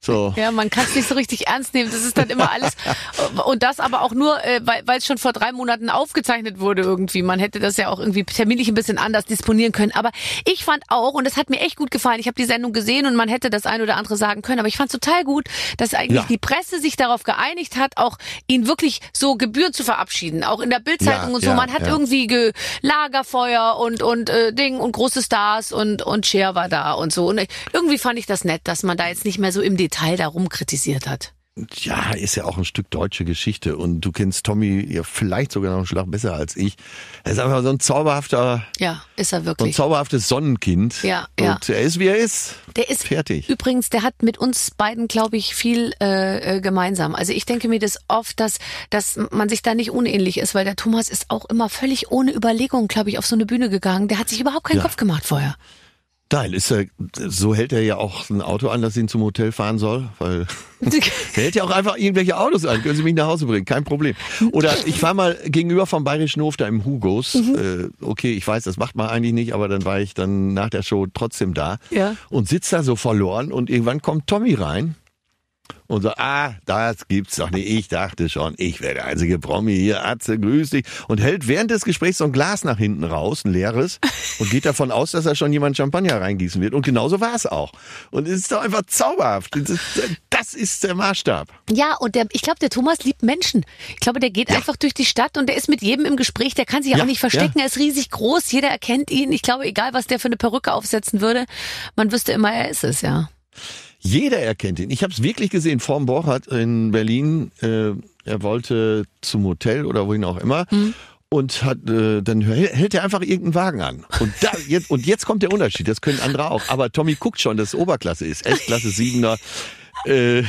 So. Ja, man kann es nicht so richtig ernst nehmen. Das ist dann immer alles. (laughs) Und das aber auch nur, äh, weil es schon vor drei Monaten aufgezeichnet wurde irgendwie. Man hätte das ja auch irgendwie terminlich ein bisschen anders disponieren können. Aber ich fand auch, und das hat mir echt gut gefallen, ich habe die Sendung gesehen und man hätte das ein oder andere sagen können, aber ich fand total gut, dass eigentlich Ja. die Presse sich darauf geeinigt hat, auch ihn wirklich so gebührend zu verabschieden. Auch in der Bildzeitung Ja, und so. ja, man hat irgendwie ge Lagerfeuer und, und äh, Ding und große Stars und, und Cher war da und so. Und irgendwie fand ich das nett, dass man da jetzt nicht mehr so im Detail darum kritisiert hat. Ja, ist ja auch ein Stück deutsche Geschichte. Und du kennst Tommy ja vielleicht sogar noch einen Schlag besser als ich. Er ist einfach so ein zauberhafter, Ja, ist er so ein wirklich. zauberhaftes Sonnenkind. Ja, ja. Und er ist, wie er ist. Der ist Fertig. übrigens, der hat mit uns beiden, glaube ich, viel äh, äh, gemeinsam. Also ich denke mir das oft, dass, dass man sich da nicht unähnlich ist, weil der Thomas ist auch immer völlig ohne Überlegung, glaube ich, auf so eine Bühne gegangen. Der hat sich überhaupt keinen Ja. Kopf gemacht vorher. Geil, ist er, so hält er ja auch ein Auto an, das ihn zum Hotel fahren soll, weil der (laughs) hält ja auch einfach irgendwelche Autos an, können Sie mich nach Hause bringen, kein Problem. Oder ich war mal gegenüber vom Bayerischen Hof da im Hugos, Mhm. äh, okay, ich weiß, das macht man eigentlich nicht, aber dann war ich dann nach der Show trotzdem da Ja. und sitz da so verloren und irgendwann kommt Tommy rein und so, ah, das gibt's doch nicht. Ich dachte schon, ich wäre der einzige Promi hier. Atze, grüß dich. Und hält während des Gesprächs so ein Glas nach hinten raus, ein leeres, und geht davon aus, dass da schon jemand Champagner reingießen wird. Und genauso war es auch. Und es ist doch einfach zauberhaft. Das ist, das ist der Maßstab. Ja, und der, ich glaube, der Thomas liebt Menschen. Ich glaube, der geht einfach durch die Stadt und der ist mit jedem im Gespräch. Der kann sich Ja, auch nicht verstecken. Er ist riesig groß. Jeder erkennt ihn. Ich glaube, egal, was der für eine Perücke aufsetzen würde, man wüsste immer, er ist es, ja. Jeder erkennt ihn. Ich habe es wirklich gesehen. Vorm Borchardt in Berlin. Äh, er wollte zum Hotel oder wohin auch immer. Und hat, äh, dann hält hält er einfach irgendeinen Wagen an. Und, da, jetzt, und jetzt kommt der Unterschied. Das können andere auch. Aber Tommy guckt schon, dass es Oberklasse ist. S-Klasse 7er. Äh,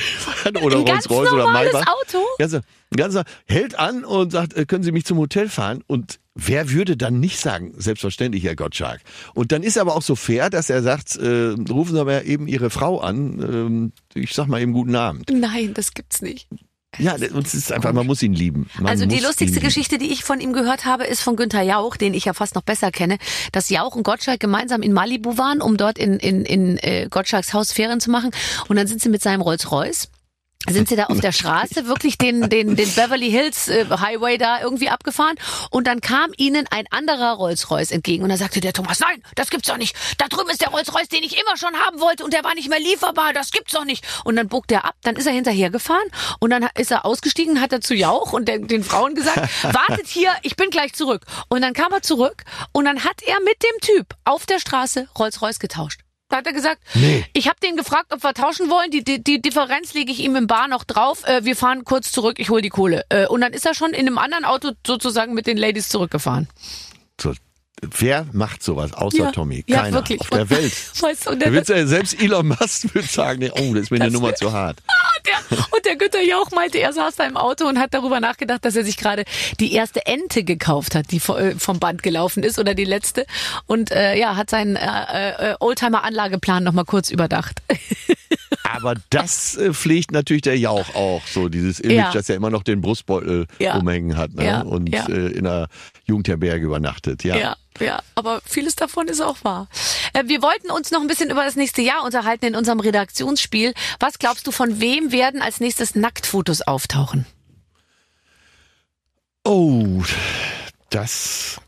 oder ganz Rolls-Royce oder Maybach. Auto? Ganze, ganze, hält an und sagt, äh, können Sie mich zum Hotel fahren? Und wer würde dann nicht sagen, selbstverständlich, Herr Gottschalk. Und dann ist er aber auch so fair, dass er sagt, äh, rufen Sie aber eben Ihre Frau an. Ähm, ich sag mal eben guten Abend. Nein, das gibt's nicht. Ja, und es ist einfach, man muss ihn lieben. Man also die lustigste. Geschichte, die ich von ihm gehört habe, ist von Günther Jauch, den ich ja fast noch besser kenne, dass Jauch und Gottschalk gemeinsam in Malibu waren, um dort in, in, in äh, Gottschalks Haus Ferien zu machen. Und dann sind sie mit seinem Rolls-Royce sind sie da auf der (laughs) Straße wirklich den, den, den Beverly Hills äh, Highway da irgendwie abgefahren und dann kam ihnen ein anderer Rolls-Royce entgegen und da sagte der Thomas, nein, das gibt's doch nicht. Da drüben ist der Rolls-Royce, den ich immer schon haben wollte und der war nicht mehr lieferbar, das gibt's doch nicht. Und dann bog der ab, dann ist er hinterher gefahren und dann ist er ausgestiegen, hat er zu Jauch und den, den Frauen gesagt, (laughs) wartet hier, ich bin gleich zurück. Und dann kam er zurück und dann hat er mit dem Typ auf der Straße Rolls-Royce getauscht. Da hat er gesagt, Nee. ich habe den gefragt, ob wir tauschen wollen. Die, die, die Differenz lege ich ihm im Bar noch drauf. Äh, wir fahren kurz zurück, ich hol die Kohle. Äh, und dann ist er schon in einem anderen Auto sozusagen mit den Ladies zurückgefahren. So, wer macht sowas außer Ja, Tommy? ja, Keiner wirklich. auf der Welt. (laughs) Weißt du, der, wird's ja, selbst Elon Musk (laughs) würde sagen, nee, oh, das ist mir eine Nummer zu hart. (laughs) der, und der Günther Jauch meinte, er saß da im Auto und hat darüber nachgedacht, dass er sich gerade die erste Ente gekauft hat, die äh, vom Band gelaufen ist oder die letzte. Und äh, ja, hat seinen äh, äh, Oldtimer-Anlageplan nochmal kurz überdacht. Aber das äh, pflegt natürlich der Jauch auch, so dieses Image, Ja. dass er immer noch den Brustbeutel Ja. umhängen hat ne? Ja, und ja. Äh, in einer Jugendherberge übernachtet. Ja. Ja, ja, aber vieles davon ist auch wahr. Äh, wir wollten uns noch ein bisschen über das nächste Jahr unterhalten in unserem Redaktionsspiel. Was glaubst du, von wem werden als nächstes Nacktfotos auftauchen? Oh, das.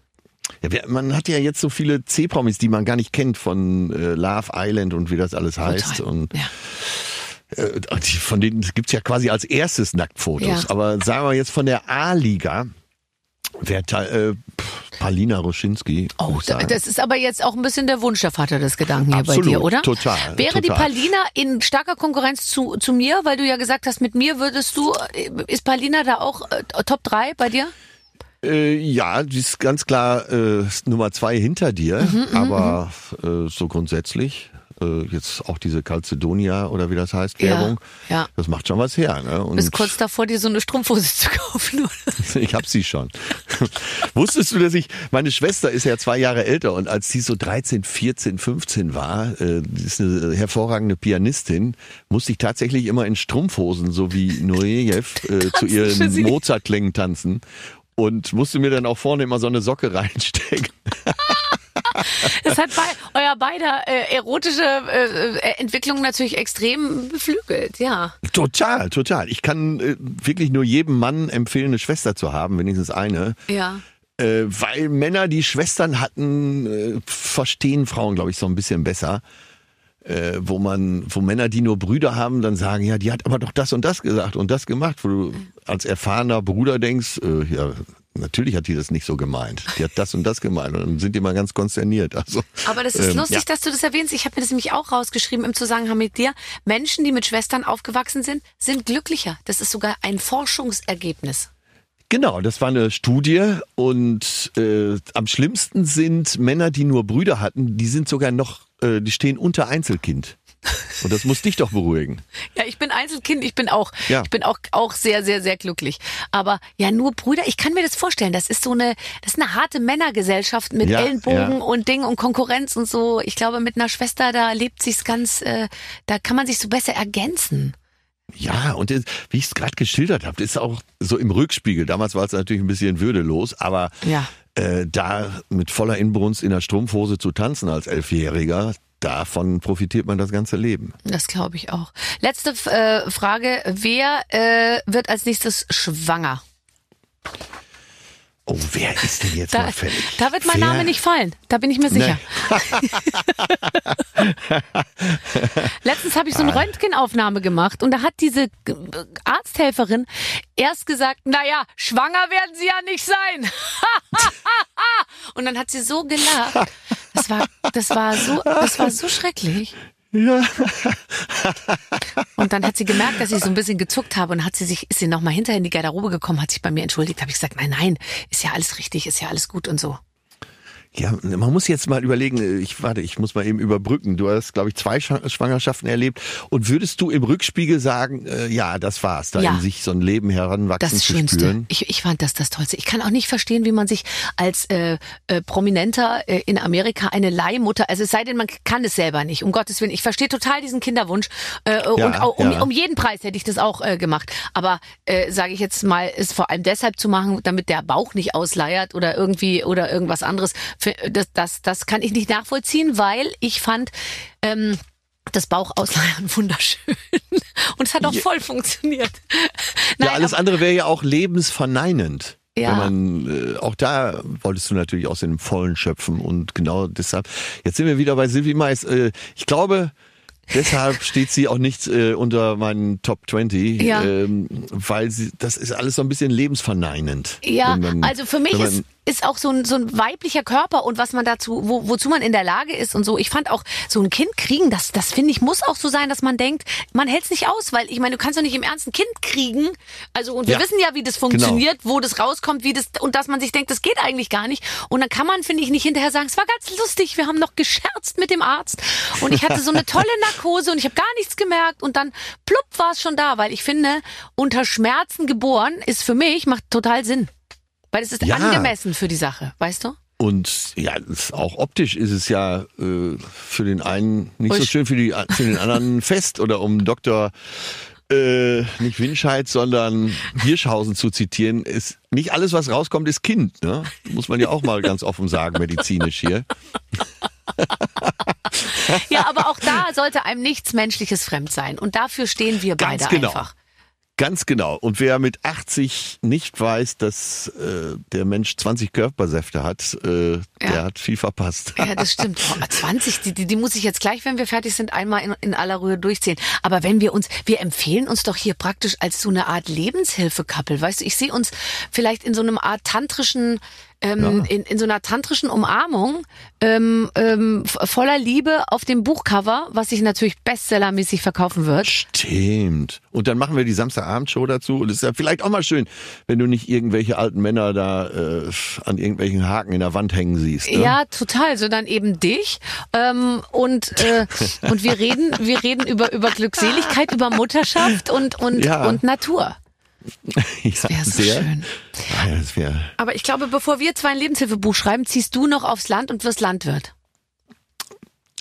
Ja, wer- man hat ja jetzt so viele C-Promis, die man gar nicht kennt von äh, Love Island und wie das alles heißt. Total. Und ja. äh, die- von denen gibt's ja quasi als erstes Nacktfotos. Ja. Aber sagen wir jetzt von der A-Liga, wer äh, Palina Roschinski. Oh, das ist aber jetzt auch ein bisschen der Wunsch der Vater des Gedanken hier bei Absolut, dir, oder? total, Wäre die total. Palina in starker Konkurrenz zu, zu mir, weil du ja gesagt hast, mit mir würdest du, äh, ist Palina da auch äh, Top 3 bei dir? Äh, ja, die ist ganz klar äh, Nummer zwei hinter dir, Mhm, aber äh, so grundsätzlich, äh, jetzt auch diese Calcedonia oder wie das heißt, Ja, Werbung, ja. das macht schon was her. Ne? Und Bist kurz davor, dir so eine Strumpfhose zu kaufen, oder? (laughs) ich hab sie schon. (laughs) Wusstest du, dass ich, meine Schwester ist ja zwei Jahre älter und als sie so 13, 14, 15 war, äh, ist eine hervorragende Pianistin, musste ich tatsächlich immer in Strumpfhosen, so wie Nureyev, äh, (laughs) zu ihren. Mozart-Klängen tanzen. Und musste mir dann auch vorne immer so eine Socke (laughs) reinstecken. Das hat bei, euer beider äh, erotische äh, äh, Entwicklung natürlich extrem beflügelt, ja. Total, total. Ich kann äh, wirklich nur jedem Mann empfehlen, eine Schwester zu haben, wenigstens eine. Ja. Äh, weil Männer, die Schwestern hatten, äh, verstehen Frauen, glaube ich, so ein bisschen besser. Äh, wo man, wo Männer, die nur Brüder haben, dann sagen, ja, die hat aber doch das und das gesagt und das gemacht, wo du als erfahrener Bruder denkst, äh, ja, natürlich hat die das nicht so gemeint. Die hat das und das gemeint und dann sind die mal ganz konsterniert. Also, Aber das ist ähm, lustig, ja. dass du das erwähnst. Ich habe mir das nämlich auch rausgeschrieben im Zusammenhang mit dir. Menschen, die mit Schwestern aufgewachsen sind, sind glücklicher. Das ist sogar ein Forschungsergebnis. Genau, das war eine Studie und äh, am schlimmsten sind Männer, die nur Brüder hatten, die sind sogar noch, äh, die stehen unter Einzelkind. Und das muss dich doch beruhigen. Ja, ich bin Einzelkind, ich bin auch, Ja. ich bin auch, auch sehr, sehr, sehr glücklich. Aber ja, nur Brüder, ich kann mir das vorstellen. Das ist so eine, das ist eine harte Männergesellschaft mit Ja, Ellenbogen ja. und Ding und Konkurrenz und so. Ich glaube, mit einer Schwester, da lebt sich's ganz, äh, da kann man sich so besser ergänzen. Ja, und wie ich es gerade geschildert habe, ist auch so im Rückspiegel. Damals war es natürlich ein bisschen würdelos, aber Ja. Äh, da mit voller Inbrunst in der Strumpfhose zu tanzen als Elfjähriger, davon profitiert man das ganze Leben. Das glaube ich auch. Letzte äh, Frage. Wer äh, wird als nächstes schwanger? Oh, wer ist denn jetzt Da, mal fällig? da wird mein wer? Name nicht fallen. Da bin ich mir sicher. (laughs) Letztens habe ich so eine Ah. Röntgenaufnahme gemacht und da hat diese äh, Arzthelferin erst gesagt, naja, schwanger werden Sie ja nicht sein. (laughs) und dann hat sie so gelacht. Das war, das war so, das war so schrecklich. Ja. Und dann hat sie gemerkt, dass ich so ein bisschen gezuckt habe und hat sie sich, ist sie nochmal hinterher in die Garderobe gekommen, hat sich bei mir entschuldigt, habe ich gesagt, nein, nein, ist ja alles richtig, ist ja alles gut und so. Ja, man muss jetzt mal überlegen, ich warte, ich muss mal eben überbrücken. Du hast, glaube ich, zwei Schwa- Schwangerschaften erlebt. Und würdest du im Rückspiegel sagen, äh, ja, das war's, da Ja. in sich so ein Leben heranwachsen Das zu Schönste. spüren? Ich, ich fand das das Tollste. Ich kann auch nicht verstehen, wie man sich als äh, äh, Prominenter äh, in Amerika eine Leihmutter, also es sei denn, man kann es selber nicht, um Gottes Willen. Ich verstehe total diesen Kinderwunsch äh, und auch, um, ja. um jeden Preis hätte ich das auch äh, gemacht. Aber äh, sage ich jetzt mal, ist vor allem deshalb zu machen, damit der Bauch nicht ausleiert oder irgendwie oder irgendwas anderes. Für, das, das, das kann ich nicht nachvollziehen, weil ich fand ähm, das Bauchausleiern (laughs) wunderschön und es hat auch Ja. voll funktioniert. ja, alles andere wäre ja auch lebensverneinend. Ja. Man, äh, auch da wolltest du natürlich aus dem Vollen schöpfen und genau deshalb. Jetzt sind wir wieder bei Sylvie Mais. Äh, ich glaube, deshalb (laughs) steht sie auch nicht äh, unter meinen Top 20, Ja. ähm, weil sie, das ist alles so ein bisschen lebensverneinend. Ja, man- also für mich ist, ist auch so ein, so ein weiblicher Körper und was man dazu, wo, wozu man in der Lage ist und so. Ich fand auch so ein Kind kriegen, das, das finde ich, muss auch so sein, dass man denkt, man hält es nicht aus, weil ich meine, du kannst doch nicht im Ernst ein Kind kriegen. Also, und wir Ja, wissen ja, wie das funktioniert, wo das rauskommt, wie das, und dass man sich denkt, das geht eigentlich gar nicht. Und dann kann man, finde ich, nicht hinterher sagen, es war ganz lustig, wir haben noch gescherzt mit dem Arzt und ich hatte so eine tolle (laughs) Narkose und ich habe gar nichts gemerkt und dann plupp war es schon da, weil ich finde, unter Schmerzen geboren ist für mich, macht total Sinn. Weil es ist Ja. angemessen für die Sache, weißt du? Und ja, auch optisch ist es ja äh, für den einen nicht so Usch. schön, für, die, für den anderen (laughs) fest. Oder um Dr. Äh, nicht Winscheid, sondern Hirschhausen zu zitieren, ist nicht alles, was rauskommt, ist Kind. Ne? Muss man ja auch mal ganz offen sagen, medizinisch hier. (laughs) Ja, aber auch da sollte einem nichts Menschliches fremd sein. Und dafür stehen wir Ganz beide genau. einfach. Ganz genau. Und wer mit 80 nicht weiß, dass äh, der Mensch 20 Körpersäfte hat, äh, der hat viel verpasst. Ja, das (laughs) stimmt. Oh, 20, die, die, die muss ich jetzt gleich, wenn wir fertig sind, einmal in, in aller Ruhe durchzählen. Aber wenn wir uns, wir empfehlen uns doch hier praktisch als so eine Art Lebenshilfe-Couple. Weißt du, ich sehe uns vielleicht in so einem Art tantrischen, ähm, in, in so einer tantrischen Umarmung ähm, ähm, voller Liebe auf dem Buchcover, was sich natürlich bestsellermäßig verkaufen wird. Stimmt. Und dann machen wir die Samstagabendshow dazu. Und es ist ja vielleicht auch mal schön, wenn du nicht irgendwelche alten Männer da äh, an irgendwelchen Haken in der Wand hängen siehst. Ne? Ja, total. Sondern eben dich. Ähm, und, äh, (laughs) und wir reden, wir reden über, über Glückseligkeit, über Mutterschaft und, und, Ja. und Natur. (laughs) ja Wäre so sehr. schön. Ah, ja, das. Aber ich glaube, bevor wir zwei ein Lebenshilfebuch schreiben, ziehst du noch aufs Land und wirst Landwirt.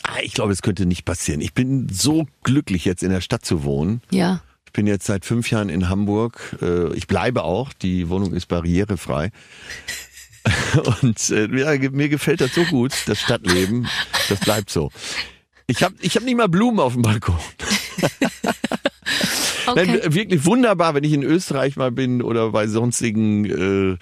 Ah, ich glaube, es könnte nicht passieren. Ich bin so glücklich, jetzt in der Stadt zu wohnen. Ja. Ich bin jetzt seit fünf Jahren in Hamburg. Äh, Ich bleibe auch. Die Wohnung ist barrierefrei. (laughs) Und äh, ja, ge- mir gefällt das so gut, das Stadtleben. Das bleibt so. Ich habe ich hab nicht mal Blumen auf dem Balkon. (laughs) Okay. Nein, wirklich wunderbar, wenn ich in Österreich mal bin oder bei sonstigen äh, äh,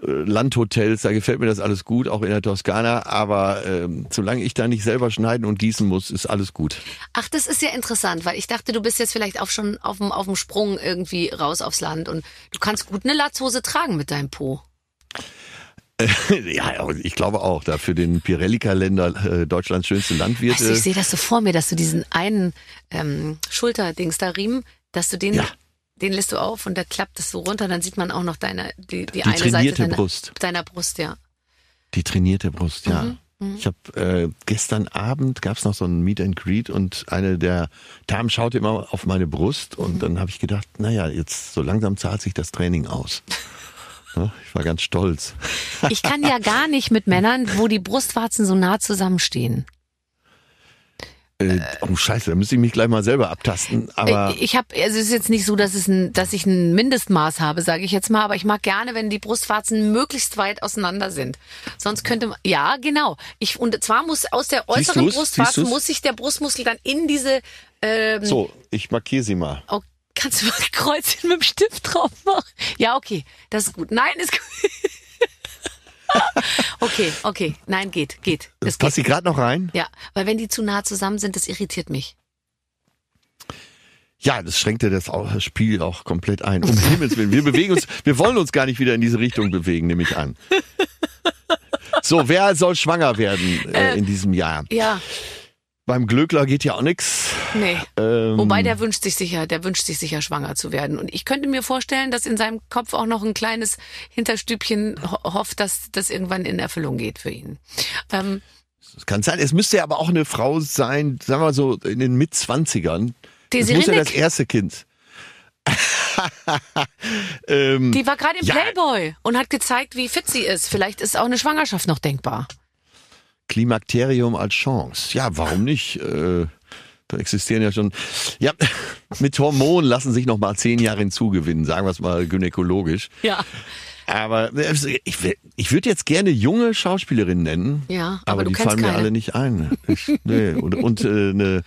Landhotels, da gefällt mir das alles gut, auch in der Toskana. Aber ähm, solange ich da nicht selber schneiden und gießen muss, ist alles gut. Ach, das ist ja interessant, weil ich dachte, du bist jetzt vielleicht auch schon auf dem, auf dem Sprung irgendwie raus aufs Land und du kannst gut eine Latzhose tragen mit deinem Po. (laughs) ja, ich glaube auch, da für den Pirelli-Kalender äh, Deutschlands schönste Landwirt. Weißt du, ich sehe das so vor mir, dass du diesen einen ähm, Schulterdings da Riemen, dass du den, Ja. den lässt du auf und da klappt es so runter, dann sieht man auch noch deine, die, die, Die eine Seite trainierte deiner Brust. deiner Brust, ja. Die trainierte Brust, ja. Mhm, Ich habe äh, gestern Abend gab's noch so ein Meet and Greet und eine der Damen schaute immer auf meine Brust Mhm. und dann habe ich gedacht, naja, jetzt so langsam zahlt sich das Training aus. Ich war ganz stolz. Ich kann ja gar nicht mit Männern, wo die Brustwarzen so nah zusammenstehen. Äh, oh Scheiße, da müsste ich mich gleich mal selber abtasten. Aber Äh, ich habe, also es ist jetzt nicht so, dass es ein, dass ich ein Mindestmaß habe, sage ich jetzt mal, aber ich mag gerne, wenn die Brustwarzen möglichst weit auseinander sind. Sonst könnte man, ja, genau. Ich und zwar muss aus der äußeren du's? Brustwarze muss sich der Brustmuskel dann in diese. Ähm, so, ich markiere sie mal. oh, kannst du mal ein Kreuzchen mit dem Stift drauf machen? Ja, okay, das ist gut. Nein, ist gut. (laughs) okay, okay, nein, geht, geht. Das Passt sie geht. gerade noch rein? Ja, weil wenn die zu nah zusammen sind, das irritiert mich. Ja, das schränkte das, auch, das Spiel auch komplett ein. Um (laughs) Himmels Willen, wir bewegen uns, wir wollen uns gar nicht wieder in diese Richtung bewegen, nehme ich an. (laughs) So, wer soll schwanger werden äh, in diesem Jahr? Ja, Beim Glöckler geht ja auch nix. nee. Ähm, Wobei der wünscht sich sicher, der wünscht sich sicher schwanger zu werden. Und ich könnte mir vorstellen, dass in seinem Kopf auch noch ein kleines Hinterstübchen ho hofft, dass das irgendwann in Erfüllung geht für ihn. Ähm, das kann sein. Es müsste ja aber auch eine Frau sein, sagen wir mal so, in den Mitzwanzigern. Das muss ja das erste Kind. (laughs) ähm, die war gerade im Ja. Playboy und hat gezeigt, wie fit sie ist. Vielleicht ist auch eine Schwangerschaft noch denkbar. Klimakterium als Chance. Ja, warum nicht? Äh, da existieren ja schon. Ja, (laughs) mit Hormonen lassen sich noch mal zehn Jahre hinzugewinnen, sagen wir es mal gynäkologisch. Ja. Aber äh, ich, ich würde jetzt gerne junge Schauspielerinnen nennen. Ja, aber aber die fallen mir keine. alle nicht ein. Ich, nee. Und, und äh, (laughs) eine,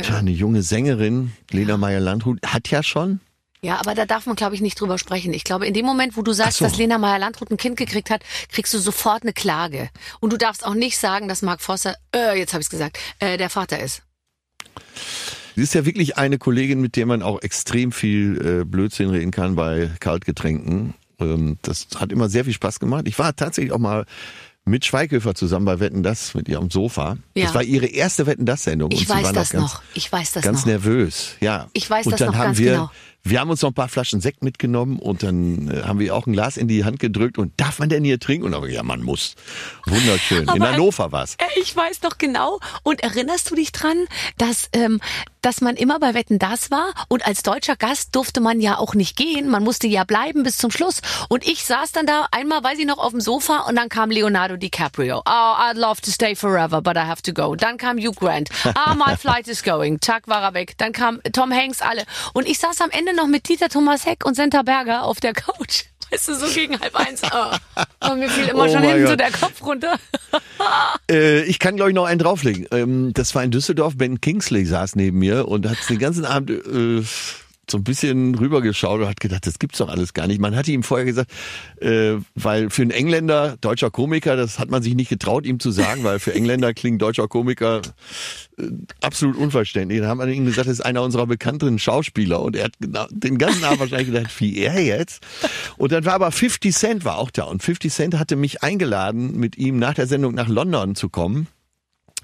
tja, eine junge Sängerin, Lena Meyer-Landrut, hat ja schon. Ja, aber da darf man, glaube ich, nicht drüber sprechen. Ich glaube, in dem Moment, wo du sagst, so. dass Lena Meyer-Landrut ein Kind gekriegt hat, kriegst du sofort eine Klage. Und du darfst auch nicht sagen, dass Mark Forster, äh, jetzt habe ich gesagt, äh, der Vater ist. Sie ist ja wirklich eine Kollegin, mit der man auch extrem viel äh, Blödsinn reden kann bei Kaltgetränken. Ähm, das hat immer sehr viel Spaß gemacht. Ich war tatsächlich auch mal mit Schweighöfer zusammen bei Wetten das mit ihr am Sofa. Ja. Das war ihre erste Wetten das Sendung Ich und sie weiß das noch ganz, noch. Ich weiß das ganz noch. nervös. Ja. Ich weiß und das dann noch haben ganz wir, genau. Wir haben uns noch ein paar Flaschen Sekt mitgenommen und dann äh, haben wir auch ein Glas in die Hand gedrückt und darf man denn hier trinken? Und dann haben wir, ja, man muss. Wunderschön. in Aber- Hannover war's. Äh, Ich weiß noch genau. Und erinnerst du dich dran, dass, ähm, dass man immer bei Wetten das war und als deutscher Gast durfte man ja auch nicht gehen. Man musste ja bleiben bis zum Schluss. Und ich saß dann da einmal, weiß ich noch, auf dem Sofa und dann kam Leonardo DiCaprio. Oh, I'd love to stay forever, but I have to go. Dann kam Hugh Grant. Ah, my (laughs) flight is going. Zack, war er weg. Dann kam Tom Hanks, alle. Und ich saß am Ende noch mit Dieter Thomas Heck und Senta Berger auf der Couch. (laughs) Weißt du, so gegen halb eins. Oh. Und mir fiel immer Oh schon hinten so Gott. der Kopf runter. (laughs) Äh, ich kann, glaube ich, noch einen drauflegen. Ähm, das war in Düsseldorf. Ben Kingsley saß neben mir und hat den ganzen Abend äh, so ein bisschen rübergeschaut und hat gedacht, das gibt's doch alles gar nicht. Man hatte ihm vorher gesagt, äh, weil für einen Engländer, deutscher Komiker, das hat man sich nicht getraut, ihm zu sagen, weil für Engländer klingt deutscher Komiker äh, absolut unverständlich. Dann haben wir ihm gesagt, das ist einer unserer bekannteren Schauspieler und er hat genau, den ganzen Abend wahrscheinlich gedacht, wie er jetzt. Und dann war aber 50 Cent war auch da und 50 Cent hatte mich eingeladen, mit ihm nach der Sendung nach London zu kommen.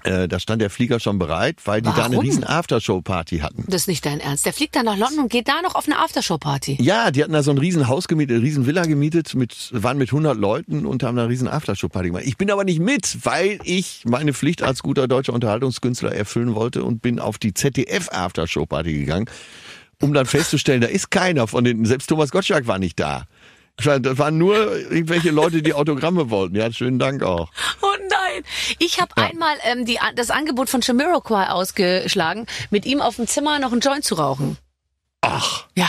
Äh, da stand der Flieger schon bereit, weil die da eine Warum? riesen Aftershow-Party hatten. Das ist nicht dein Ernst. Der fliegt dann nach London und geht da noch auf eine Aftershow-Party. Ja, die hatten da so ein riesen Haus gemietet, eine riesen Villa gemietet, mit, waren mit 100 Leuten und haben da eine riesen Aftershow-Party gemacht. Ich bin aber nicht mit, weil ich meine Pflicht als guter deutscher Unterhaltungskünstler erfüllen wollte und bin auf die ZDF-Aftershow-Party gegangen, um dann festzustellen, da ist keiner von den, selbst Thomas Gottschalk war nicht da. Das waren nur irgendwelche Leute, die Autogramme wollten. Ja, schönen Dank auch. Oh nein. Ich habe einmal ähm, die, das Angebot von Jamiroquai ausgeschlagen, mit ihm auf dem Zimmer noch einen Joint zu rauchen. Ach. Ja,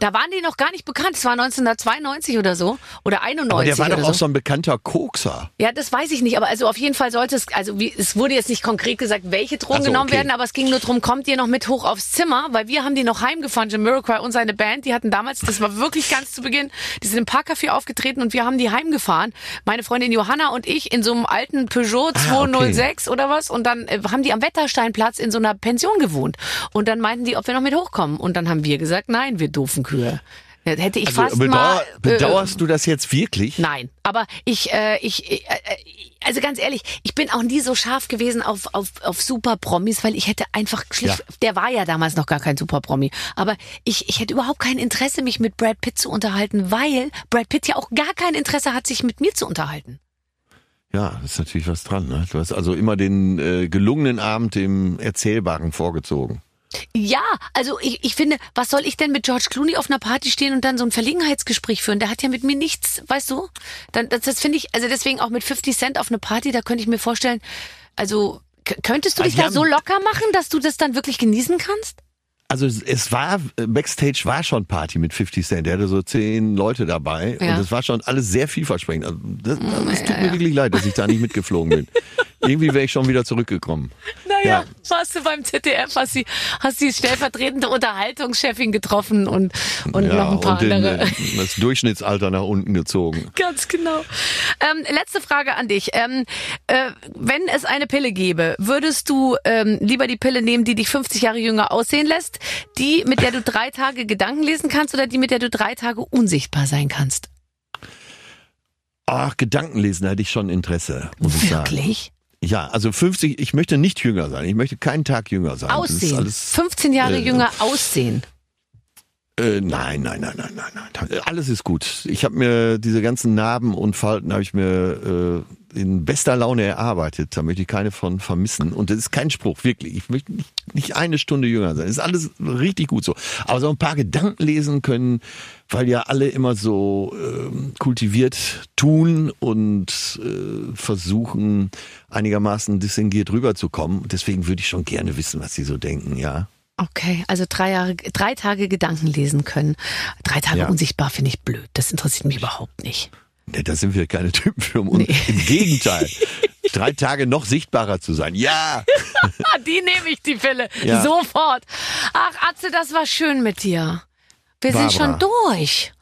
da waren die noch gar nicht bekannt. Es war 1992 oder so. Oder 91 Aber der war doch auch so ein bekannter Kokser. Ja, das weiß ich nicht, aber also auf jeden Fall sollte es, also wie, es wurde jetzt nicht konkret gesagt, welche Drogen Ach so, genommen okay. werden, aber es ging nur drum, kommt ihr noch mit hoch aufs Zimmer, weil wir haben die noch heimgefahren, Jamiroquai und seine Band, die hatten damals, das war wirklich ganz zu Beginn, die sind im Parkcafé aufgetreten und wir haben die heimgefahren. Meine Freundin Johanna und ich in so einem alten Peugeot Ah, okay. 206 oder was und dann äh, haben die am Wettersteinplatz in so einer Pension gewohnt und dann meinten die, ob wir noch mit hochkommen und dann haben wir gesagt, nein, wir doofen Kühe. Ja, Hätte ich Also, fast bedauer, mal... äh, bedauerst du das jetzt wirklich? Nein, aber ich, äh, ich, äh, äh, also ganz ehrlich, ich bin auch nie so scharf gewesen auf, auf, auf Super-Promis, weil ich hätte einfach schlicht, Ja. der war ja damals noch gar kein Super-Promi, aber ich, ich hätte überhaupt kein Interesse, mich mit Brad Pitt zu unterhalten, weil Brad Pitt ja auch gar kein Interesse hat, sich mit mir zu unterhalten. Ja, ist natürlich was dran. Ne? Du hast also immer den äh, gelungenen Abend dem Erzählbaren vorgezogen. Ja, also ich, ich finde, was soll ich denn mit George Clooney auf einer Party stehen und dann so ein Verlegenheitsgespräch führen? Der hat ja mit mir nichts, weißt du? Dann, das, das finde ich, also deswegen auch mit 50 Cent auf eine Party, da könnte ich mir vorstellen, also könntest du Ah, dich da so locker machen, dass du das dann wirklich genießen kannst? Also es- war, Backstage war schon Party mit 50 Cent. Der hatte so zehn Leute dabei Ja. und es war schon alles sehr vielversprechend. Also das, das tut mir wirklich leid, dass ich da nicht mitgeflogen bin. (laughs) Irgendwie wäre ich schon wieder zurückgekommen. Naja, Ja. warst du beim ZDF, hast die, hast die stellvertretende Unterhaltungschefin getroffen und, und ja, noch ein paar und den, andere. äh, das Durchschnittsalter nach unten gezogen. (laughs) Ganz genau. Ähm, letzte Frage an dich. Ähm, äh, wenn es eine Pille gäbe, würdest du ähm, lieber die Pille nehmen, die dich 50 Jahre jünger aussehen lässt, die, mit der du drei Tage Gedanken lesen kannst oder die, mit der du drei Tage unsichtbar sein kannst? Ach, Gedankenlesen hätte ich schon Interesse, muss ich sagen. Wirklich? Ja, also 50, ich möchte nicht jünger sein. Ich möchte keinen Tag jünger sein. Aussehen. alles, 15 Jahre äh, jünger aussehen. Äh, nein, nein, nein, nein, nein, nein. Alles ist gut. Ich habe mir diese ganzen Narben und Falten habe ich mir äh, in bester Laune erarbeitet. Da möchte ich keine von vermissen. Und das ist kein Spruch, wirklich. Ich möchte nicht, nicht eine Stunde jünger sein. Das ist alles richtig gut so. Aber so ein paar Gedanken lesen können, weil ja alle immer so ähm, kultiviert tun und äh, versuchen einigermaßen distinguiert rüberzukommen. Deswegen würde ich schon gerne wissen, was sie so denken, ja. Okay, also drei Jahre, drei Tage Gedanken lesen können. Drei Tage Ja. unsichtbar finde ich blöd. Das interessiert mich überhaupt nicht. Nee, da sind wir keine Typen für. Und Nee. Im Gegenteil. Drei Tage noch sichtbarer zu sein. Ja! (laughs) Die nehme ich, die Pille. Ja. Sofort. Ach, Atze, das war schön mit dir. Wir sind Barbara. schon durch.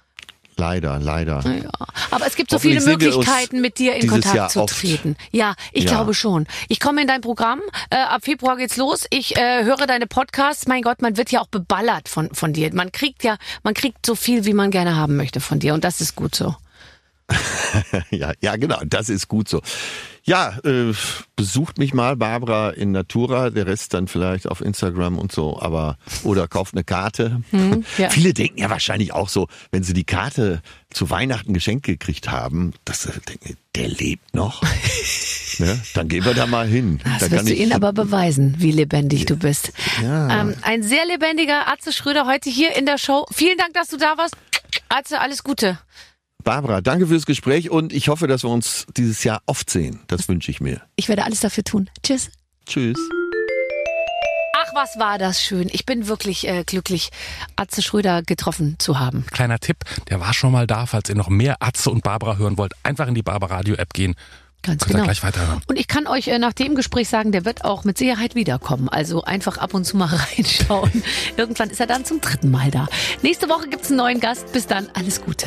Leider, leider. Ja. Aber es gibt so viele Möglichkeiten, mit dir in Kontakt Jahr zu oft. treten. Ja, ich Ja. glaube schon. Ich komme in dein Programm. Äh, ab Februar geht's los. Ich äh, höre deine Podcasts. Mein Gott, man wird ja auch beballert von, von dir. Man kriegt ja, man kriegt so viel, wie man gerne haben möchte von dir. Und das ist gut so. (laughs) Ja, ja, genau. Das ist gut so. Ja, äh, besucht mich mal, Barbara, in Natura. Der Rest dann vielleicht auf Instagram und so. Aber, oder kauft eine Karte. Hm, (laughs) ja. Viele denken ja wahrscheinlich auch so, wenn sie die Karte zu Weihnachten geschenkt gekriegt haben, dass sie denken, der lebt noch. (laughs) ne? Dann gehen wir da mal hin. Das da wirst du ihnen aber beweisen, wie lebendig du bist. Ja. Ähm, ein sehr lebendiger Atze Schröder heute hier in der Show. Vielen Dank, dass du da warst. Atze, alles Gute. Barbara, danke fürs Gespräch und ich hoffe, dass wir uns dieses Jahr oft sehen. Das wünsche ich mir. Ich werde alles dafür tun. Tschüss. Tschüss. Ach, was war das schön. Ich bin wirklich äh, glücklich, Atze Schröder getroffen zu haben. Kleiner Tipp, der war schon mal da, falls ihr noch mehr Atze und Barbara hören wollt. Einfach in die Barbara Radio App gehen. Ganz Könnt genau. gleich weiterhören. Und ich kann euch äh, nach dem Gespräch sagen, der wird auch mit Sicherheit wiederkommen. Also einfach ab und zu mal (laughs) reinschauen. Irgendwann ist er dann zum dritten Mal da. Nächste Woche gibt's einen neuen Gast. Bis dann, alles Gute.